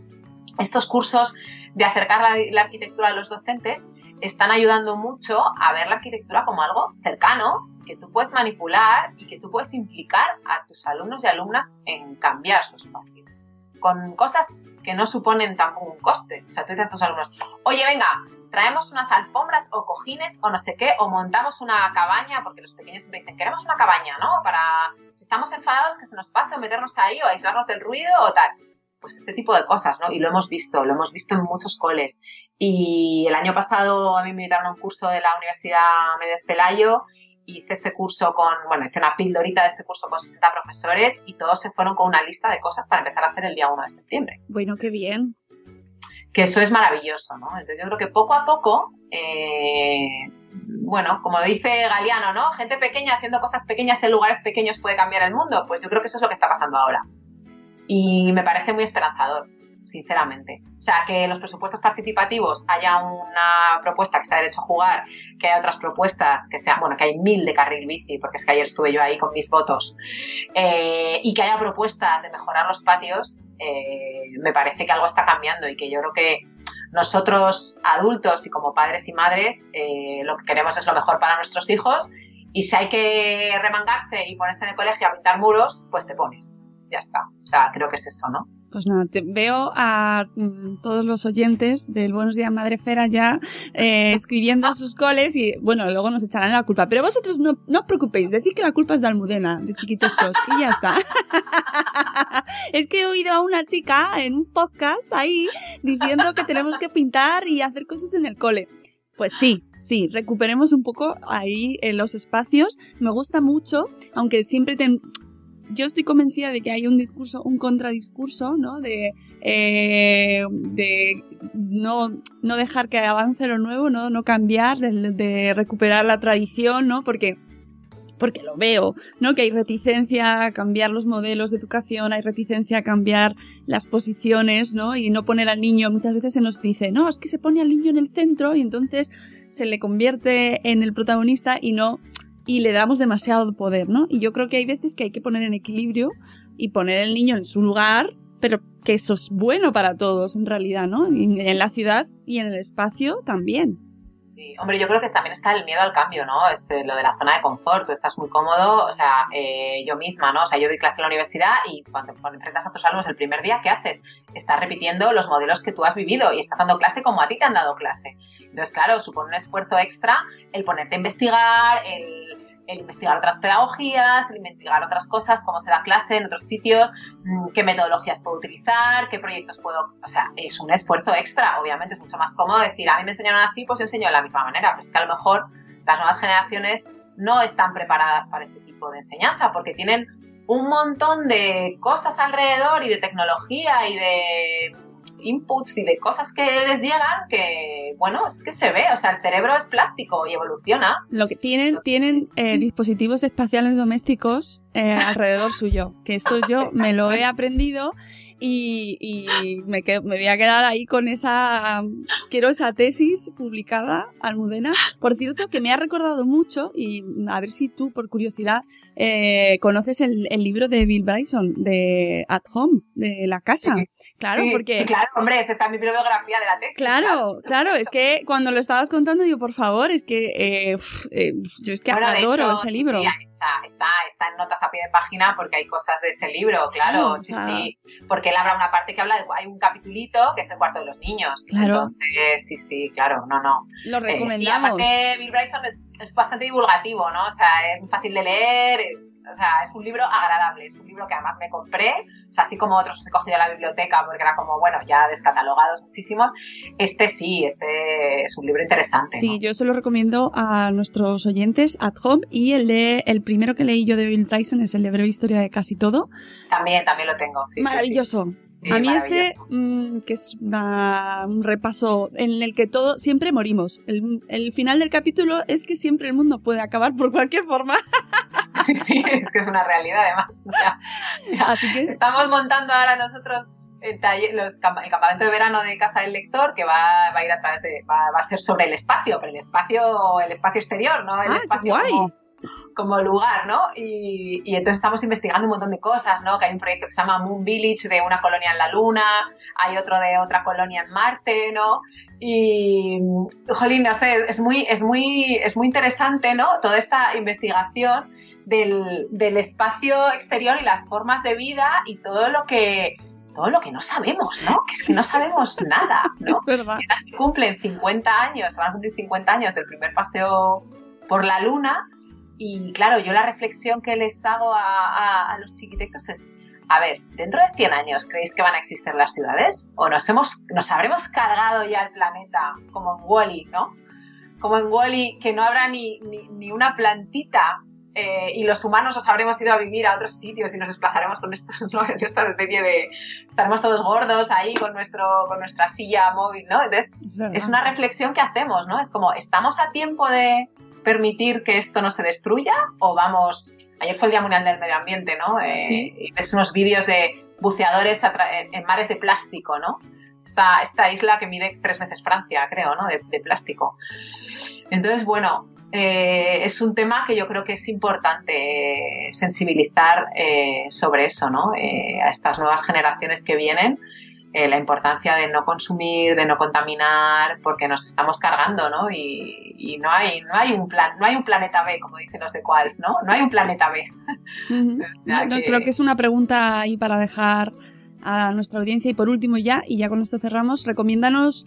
estos cursos de acercar la, arquitectura a los docentes están ayudando mucho a ver la arquitectura como algo cercano, que tú puedes manipular y que tú puedes implicar a tus alumnos y alumnas en cambiar su espacio. Con cosas que no suponen tampoco un coste. O sea, tú dices a tus alumnos, oye, venga, traemos unas alfombras o cojines o no sé qué, o montamos una cabaña, porque los pequeños siempre dicen, queremos una cabaña, ¿no? Para estamos enfadados que se nos pase o meternos ahí o aislarnos del ruido o tal. Pues este tipo de cosas, ¿no? Y lo hemos visto, lo hemos visto en muchos coles. Y el año pasado a mí me invitaron a un curso de la Universidad Méndez Pelayo hice este curso con, bueno, hice una pildorita de este curso con 60 profesores y todos se fueron con una lista de cosas para empezar a hacer el día 1 de septiembre. Bueno, qué bien. Que eso es maravilloso, ¿no? Entonces yo creo que poco a poco eh, bueno, como dice Galeano, ¿no? Gente pequeña haciendo cosas pequeñas en lugares pequeños puede cambiar el mundo. Pues yo creo que eso es lo que está pasando ahora. Y me parece muy esperanzador, sinceramente. O sea, que los presupuestos participativos haya una propuesta que sea derecho a jugar, que haya otras propuestas que sean, bueno, que hay mil de carril bici, porque es que ayer estuve yo ahí con mis votos, eh, y que haya propuestas de mejorar los patios, eh, me parece que algo está cambiando y que yo creo que nosotros adultos y como padres y madres eh, lo que queremos es lo mejor para nuestros hijos y si hay que remangarse y ponerse en el colegio a pintar muros, pues te pones. Ya está. O sea, creo que es eso, ¿no? Pues nada, veo a mm, todos los oyentes del Buenos Días Madre Fera ya eh, escribiendo a sus coles y bueno, luego nos echarán la culpa. Pero vosotros no, no os preocupéis, decir que la culpa es de Almudena, de chiquititos, y ya está. es que he oído a una chica en un podcast ahí diciendo que tenemos que pintar y hacer cosas en el cole. Pues sí, sí, recuperemos un poco ahí en los espacios. Me gusta mucho, aunque siempre te, yo estoy convencida de que hay un discurso, un contradiscurso, ¿no? De, eh, de no, dejar que avance lo nuevo, ¿no? No cambiar, de, recuperar la tradición, ¿no? Porque porque lo veo, ¿no? Que hay reticencia a cambiar los modelos de educación, hay reticencia a cambiar las posiciones, ¿no? Y no poner al niño, muchas veces se nos dice, no, es que se pone al niño en el centro y entonces se le convierte en el protagonista y no y le damos demasiado poder, ¿no? Y yo creo que hay veces que hay que poner en equilibrio y poner el niño en su lugar, pero que eso es bueno para todos en realidad, ¿no? En la ciudad y en el espacio también. Sí, hombre, yo creo que también está el miedo al cambio, ¿no? Es eh, lo de la zona de confort, tú estás muy cómodo, o sea, eh, yo misma, ¿no? O sea, yo doy clase en la universidad y cuando, cuando enfrentas a tus alumnos el primer día, ¿qué haces? Estás repitiendo los modelos que tú has vivido y estás dando clase como a ti te han dado clase. Entonces, claro, supone un esfuerzo extra el ponerte a investigar, el el investigar otras pedagogías, el investigar otras cosas, cómo se da clase en otros sitios, mm, qué metodologías puedo utilizar, qué proyectos puedo... O sea, es un esfuerzo extra, obviamente es mucho más cómodo decir, a mí me enseñaron así, pues yo enseño de la misma manera, pero es que a lo mejor las nuevas generaciones no están preparadas para ese tipo de enseñanza porque tienen un montón de cosas alrededor y de tecnología y de inputs y de cosas que les llegan que, bueno, es que se ve, o sea, el cerebro es plástico y evoluciona. Lo que tienen, tienen eh, dispositivos espaciales domésticos eh, alrededor suyo, que esto yo me lo he aprendido y, me, me, voy a quedar ahí con esa, quiero esa tesis publicada, Almudena. Por cierto, que me ha recordado mucho, y a ver si tú, por curiosidad, eh, conoces el, libro de Bill Bryson, de At Home, de la casa. Claro, porque... claro, hombre, esta está mi bibliografía de la tesis. Claro, claro, es que cuando lo estabas contando, digo, por favor, es que eh, eh, yo es que adoro ese libro. está, está, en notas a pie de página porque hay cosas de ese libro, claro, sí, sí. Porque él habla una parte que habla de, hay un capitulito que es el cuarto de los niños. Claro. Entonces, sí, sí, claro, no, no. Lo recomendamos. aparte Bill Bryson es es bastante divulgativo, ¿no? O sea, es fácil de leer, o sea, es un libro agradable, es un libro que además me compré, o sea, así como otros he cogido a la biblioteca porque era como, bueno, ya descatalogados muchísimos, este sí, este es un libro interesante. Sí, yo se lo recomiendo a nuestros oyentes at home y el de, el primero que leí yo de Bill Bryson es el de Breve Historia de Casi Todo. También, también lo tengo, sí. Maravilloso a mí ese, mm, que es un repaso en el que todo, siempre morimos. El, final del capítulo es que siempre el mundo puede acabar por cualquier forma. Sí, es que es una realidad además. Así que... Estamos montando ahora nosotros el, el campamento de verano de Casa del Lector que va, a ir a través de, va, a ser sobre el espacio, pero el espacio, el espacio exterior, ¿no? El ah, espacio guay como lugar, ¿no? Y, entonces estamos investigando un montón de cosas, ¿no? Que hay un proyecto que se llama Moon Village de una colonia en la Luna, hay otro de otra colonia en Marte, ¿no? Y, jolín, no sé, es muy, es muy, es muy interesante, ¿no? Toda esta investigación del, del espacio exterior y las formas de vida y todo lo que todo lo que no sabemos, ¿no? Que no sabemos nada, ¿no? Es verdad. Ya se cumplen 50 años, van a cumplir 50 años del primer paseo por la Luna y claro, yo la reflexión que les hago a, los chiquitectos es, a ver, dentro de 100 años, ¿creéis que van a existir las ciudades? ¿O nos, hemos, nos habremos cargado ya el planeta como en Wally, ¿no? Como en Wally, que no habrá ni, ni, una plantita eh, y los humanos nos habremos ido a vivir a otros sitios y nos desplazaremos con estos, esta especie de... Estaremos todos gordos ahí con, nuestro, con nuestra silla móvil, ¿no? Entonces, es una reflexión que hacemos, ¿no? Es como, ¿estamos a tiempo de, permitir que esto no se destruya o vamos... Ayer fue el Día Mundial del Medio Ambiente, ¿no? Eh, sí. Y ves unos vídeos de buceadores en mares de plástico, ¿no? Esta, esta isla que mide tres veces Francia, creo, ¿no? De, plástico. Entonces, bueno, eh, es un tema que yo creo que es importante sensibilizar eh, sobre eso, ¿no? a estas nuevas generaciones que vienen eh, la importancia de no consumir, de no contaminar, porque nos estamos cargando, ¿no? Y, no hay, no hay un plan, no hay un planeta B, como dicen los de Qualf, ¿no? No hay un planeta B. Creo que es una pregunta ahí para dejar a nuestra audiencia y por último ya, y ya con esto cerramos, recomiéndanos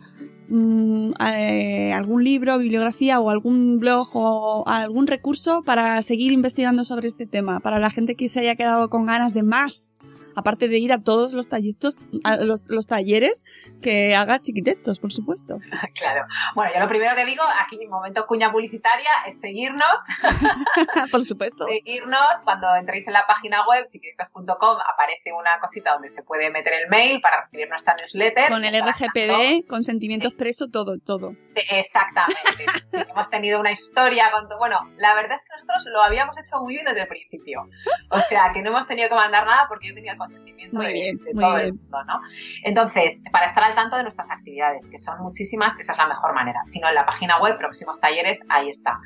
mm, eh, algún libro, bibliografía o algún blog o algún recurso para seguir investigando sobre este tema, para la gente que se haya quedado con ganas de más aparte de ir a todos los tallitos, a los, talleres que haga chiquitetos, por supuesto. Claro. Bueno, yo lo primero que digo, aquí momento cuña publicitaria, es seguirnos. por supuesto. seguirnos. Cuando entréis en la página web, chiquitetos.com, aparece una cosita donde se puede meter el mail para recibir nuestra newsletter. Con el RGPD, consentimiento expreso, todo, todo. Exactamente. Hemos tenido una historia con... Bueno, la verdad es que nosotros lo habíamos hecho muy bien desde el principio. O sea, que no hemos tenido que mandar nada porque yo tenía el consentimiento muy de, bien, todo el mundo, ¿no? Entonces, para estar al tanto de nuestras actividades, que son muchísimas, esa es la mejor manera. Si no, en la página web, próximos talleres, ahí está.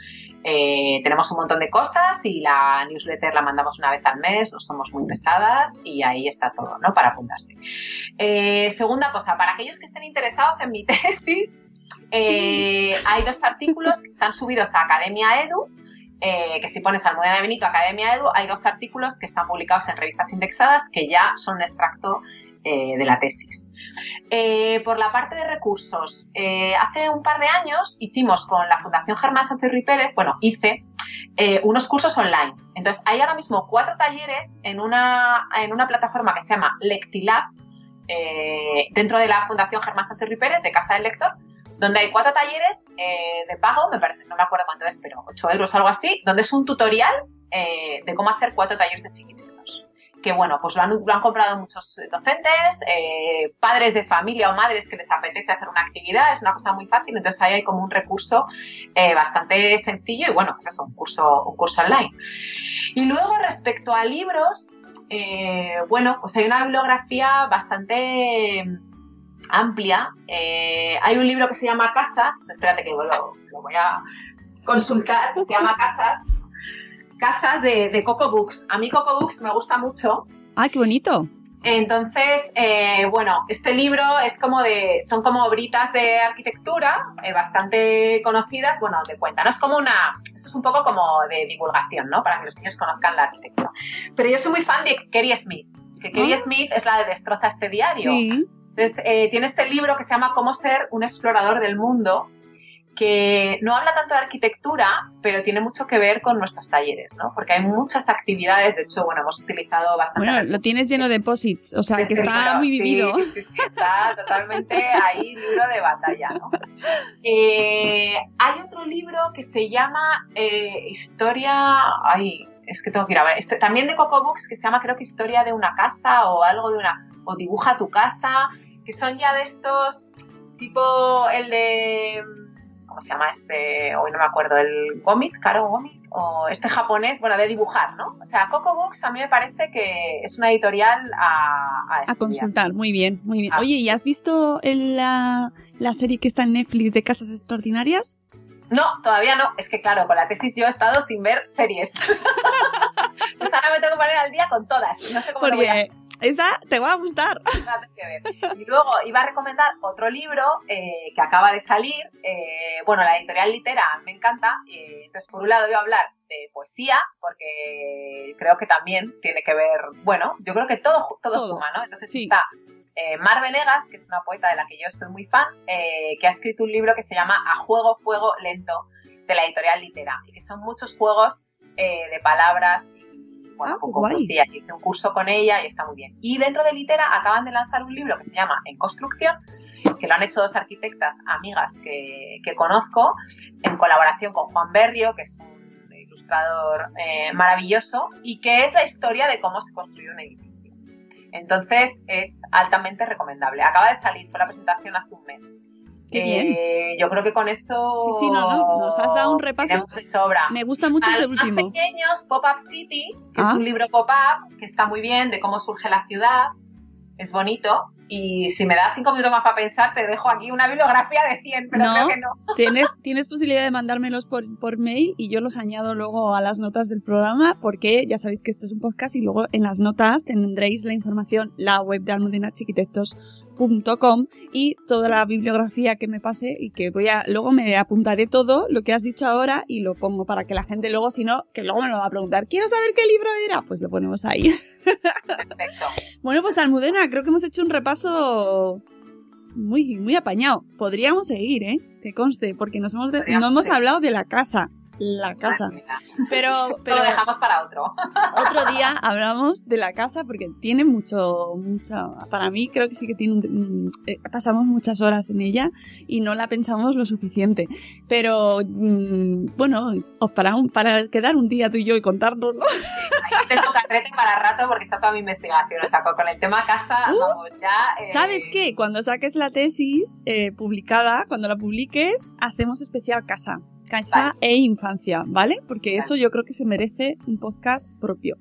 Eh, tenemos un montón de cosas y la newsletter la mandamos una vez al mes, no somos muy pesadas y ahí está todo, ¿no? Para apuntarse. Eh, segunda cosa, para aquellos que estén interesados en mi tesis, Eh, Hay dos artículos que están subidos a Academia Edu, eh, que si pones Almudena de Benito Academia Edu, hay dos artículos que están publicados en revistas indexadas que ya son un extracto eh, de la tesis. Eh, por la parte de recursos, hace un par de años hicimos con la Fundación Germán Sánchez Pérez, bueno, hice unos cursos online. Entonces, hay ahora mismo cuatro talleres en una, en una plataforma que se llama Lectilab, dentro de la Fundación Germán Sánchez Ruiz Pérez, de Casa del Lector, donde hay cuatro talleres eh, de pago, me parece, no me acuerdo cuánto es, pero 8 euros o algo así, donde es un tutorial eh, de cómo hacer cuatro talleres de chiquititos. Que bueno, pues lo han, lo han comprado muchos docentes, eh, padres de familia o madres que les apetece hacer una actividad, es una cosa muy fácil, entonces ahí hay como un recurso bastante sencillo y bueno, pues eso, un curso, un curso online. Y luego respecto a libros, bueno, pues hay una bibliografía bastante amplia. Eh, hay un libro que se llama Casas, espérate que lo, lo voy a consultar, se llama Casas, Casas de, de Coco Books. A mí Coco Books me gusta mucho. ¡Ah, qué bonito! Entonces, eh, bueno, este libro es como de, son como obritas de arquitectura eh, bastante conocidas, bueno, de cuenta, no es como una, esto es un poco como de divulgación, ¿no? Para que los niños conozcan la arquitectura. Pero yo soy muy fan de Kerry Smith, que Kerry Ah. Smith es la de Destroza este diario. Sí. Entonces, eh, tiene este libro que se llama Cómo ser un explorador del mundo, que no habla tanto de arquitectura, pero tiene mucho que ver con nuestros talleres, ¿no? Porque hay muchas actividades, de hecho, bueno, hemos utilizado bastante... Bueno, lo tienes lleno de posits, o sea, que está libro, muy sí, vivido. Sí, sí, está totalmente ahí, libro de batalla, ¿no? Eh, hay otro libro que se llama eh, Historia... Ay, es que tengo que ir a ver. Este- también de Coco Books, que se llama creo que Historia de una casa o algo de una... o Dibuja tu casa, que son ya de estos tipo el de... ¿Cómo se llama este? Hoy no me acuerdo, el Gomit, Caro Gomit, o este japonés, bueno, de dibujar, ¿no? O sea, Coco Books a mí me parece que es una editorial a, a A consultar, muy bien, muy bien. Ah. Oye, ¿y has visto la, la serie que está en Netflix de Casas Extraordinarias? No, todavía no. Es que claro, con la tesis yo he estado sin ver series. pues ahora me tengo que poner al día con todas. No sé cómo lo voy a Porque esa te va a gustar. nada que ver. Y luego iba a recomendar otro libro eh, que acaba de salir. eh, bueno, la editorial Litera me encanta. eh, entonces, por un lado, iba a hablar de poesía, porque creo que también tiene que ver. Bueno, yo creo que todo, todo, Todo. suma, ¿no? Entonces Sí. está eh, Mar Venegas, que es una poeta de la que yo soy muy fan, eh, que ha escrito un libro que se llama A Juego, Fuego Lento, de la editorial Litera. Y que son muchos juegos eh, de palabras bueno, Ah, con guay. poesía. Y hice un curso con ella y está muy bien. Y dentro de Litera acaban de lanzar un libro que se llama En Construcción, que lo han hecho dos arquitectas amigas que, que conozco, en colaboración con Juan Berrio, que es un ilustrador eh, maravilloso, y que es la historia de cómo se construye un edificio. Entonces es altamente recomendable. Acaba de salir, fue la presentación hace un mes. Qué bien. Eh, yo creo que con eso. Sí, sí, no, no, nos has dado un repaso. de sobra. Me gusta mucho ese los más último. pequeños, Pop-Up City, que es Ah. un libro pop-up que está muy bien de cómo surge la ciudad, es bonito. Y si me das cinco minutos más para pensar, te dejo aquí una bibliografía de 100, pero No. creo que no. Tienes, tienes posibilidad de mandármelos por, por mail y yo los añado luego a las notas del programa porque ya sabéis que esto es un podcast y luego en las notas tendréis la información, la web de y toda la bibliografía que me pase y que voy a, luego me apuntaré todo lo que has dicho ahora y lo pongo para que la gente luego, si no, que luego me lo va a preguntar, quiero saber qué libro era, pues lo ponemos ahí. Perfecto. Bueno, pues Almudena, creo que hemos hecho un repaso muy, muy apañado. Podríamos seguir, ¿eh? Que conste, porque nos hemos de- no hemos hablado de la casa. La casa. Madre mía. Pero, pero lo dejamos para otro. otro día hablamos de la casa porque tiene mucho, mucho. Para mí creo que sí que tiene un. mm, eh, pasamos muchas horas en ella y no la pensamos lo suficiente. Pero mm, bueno, os para, un, para quedar un día tú y yo y contarnos, ¿no? Ahí tengo carrete para rato porque está toda mi investigación. O sea, con con el tema casa, Uh, vamos, ya. eh, ¿Sabes qué? Cuando saques la tesis eh, publicada, cuando la publiques, hacemos especial casa. Vale. e infancia, ¿vale? Porque Vale. eso yo creo que se merece un podcast propio.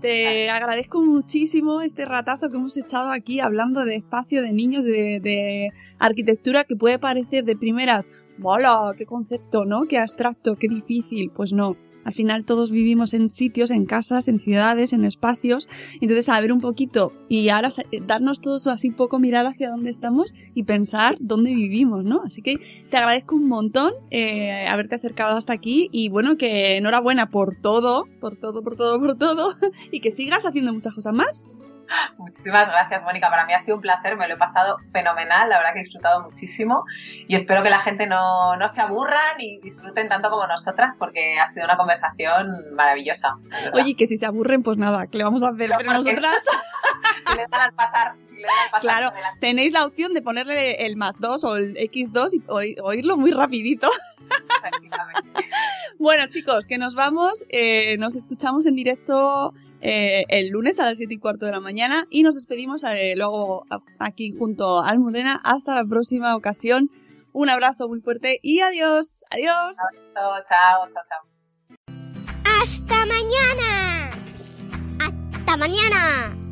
Te agradezco muchísimo este ratazo que hemos echado aquí hablando de espacio, de niños, de, de arquitectura que puede parecer de primeras, ¡Hola! ¡Qué concepto, ¿no? ¡Qué abstracto! ¡Qué difícil! Pues no. Al final todos vivimos en sitios, en casas, en ciudades, en espacios. Entonces, a ver un poquito y ahora darnos todos así poco, mirar hacia dónde estamos y pensar dónde vivimos, ¿no? Así que te agradezco un montón eh, haberte acercado hasta aquí y bueno, que enhorabuena por todo, por todo, por todo, por todo y que sigas haciendo muchas cosas más. Muchísimas gracias, Mónica. Para mí ha sido un placer, me lo he pasado fenomenal, la verdad que he disfrutado muchísimo y espero que la gente no, no se aburran y disfruten tanto como nosotras porque ha sido una conversación maravillosa. Oye, que si se aburren, pues nada, ¿qué le vamos a hacer? Pero nosotras... le dan al pasar. claro, tenéis la opción de ponerle el más 2 o el X2 y oírlo muy rapidito. bueno, chicos, que nos vamos. Eh, nos escuchamos en directo eh, el lunes a las 7 y cuarto de la mañana y nos despedimos eh, luego aquí junto a Almudena. Hasta la próxima ocasión. Un abrazo muy fuerte y adiós. Adiós. Chao, chao, chao. Hasta mañana. Hasta mañana.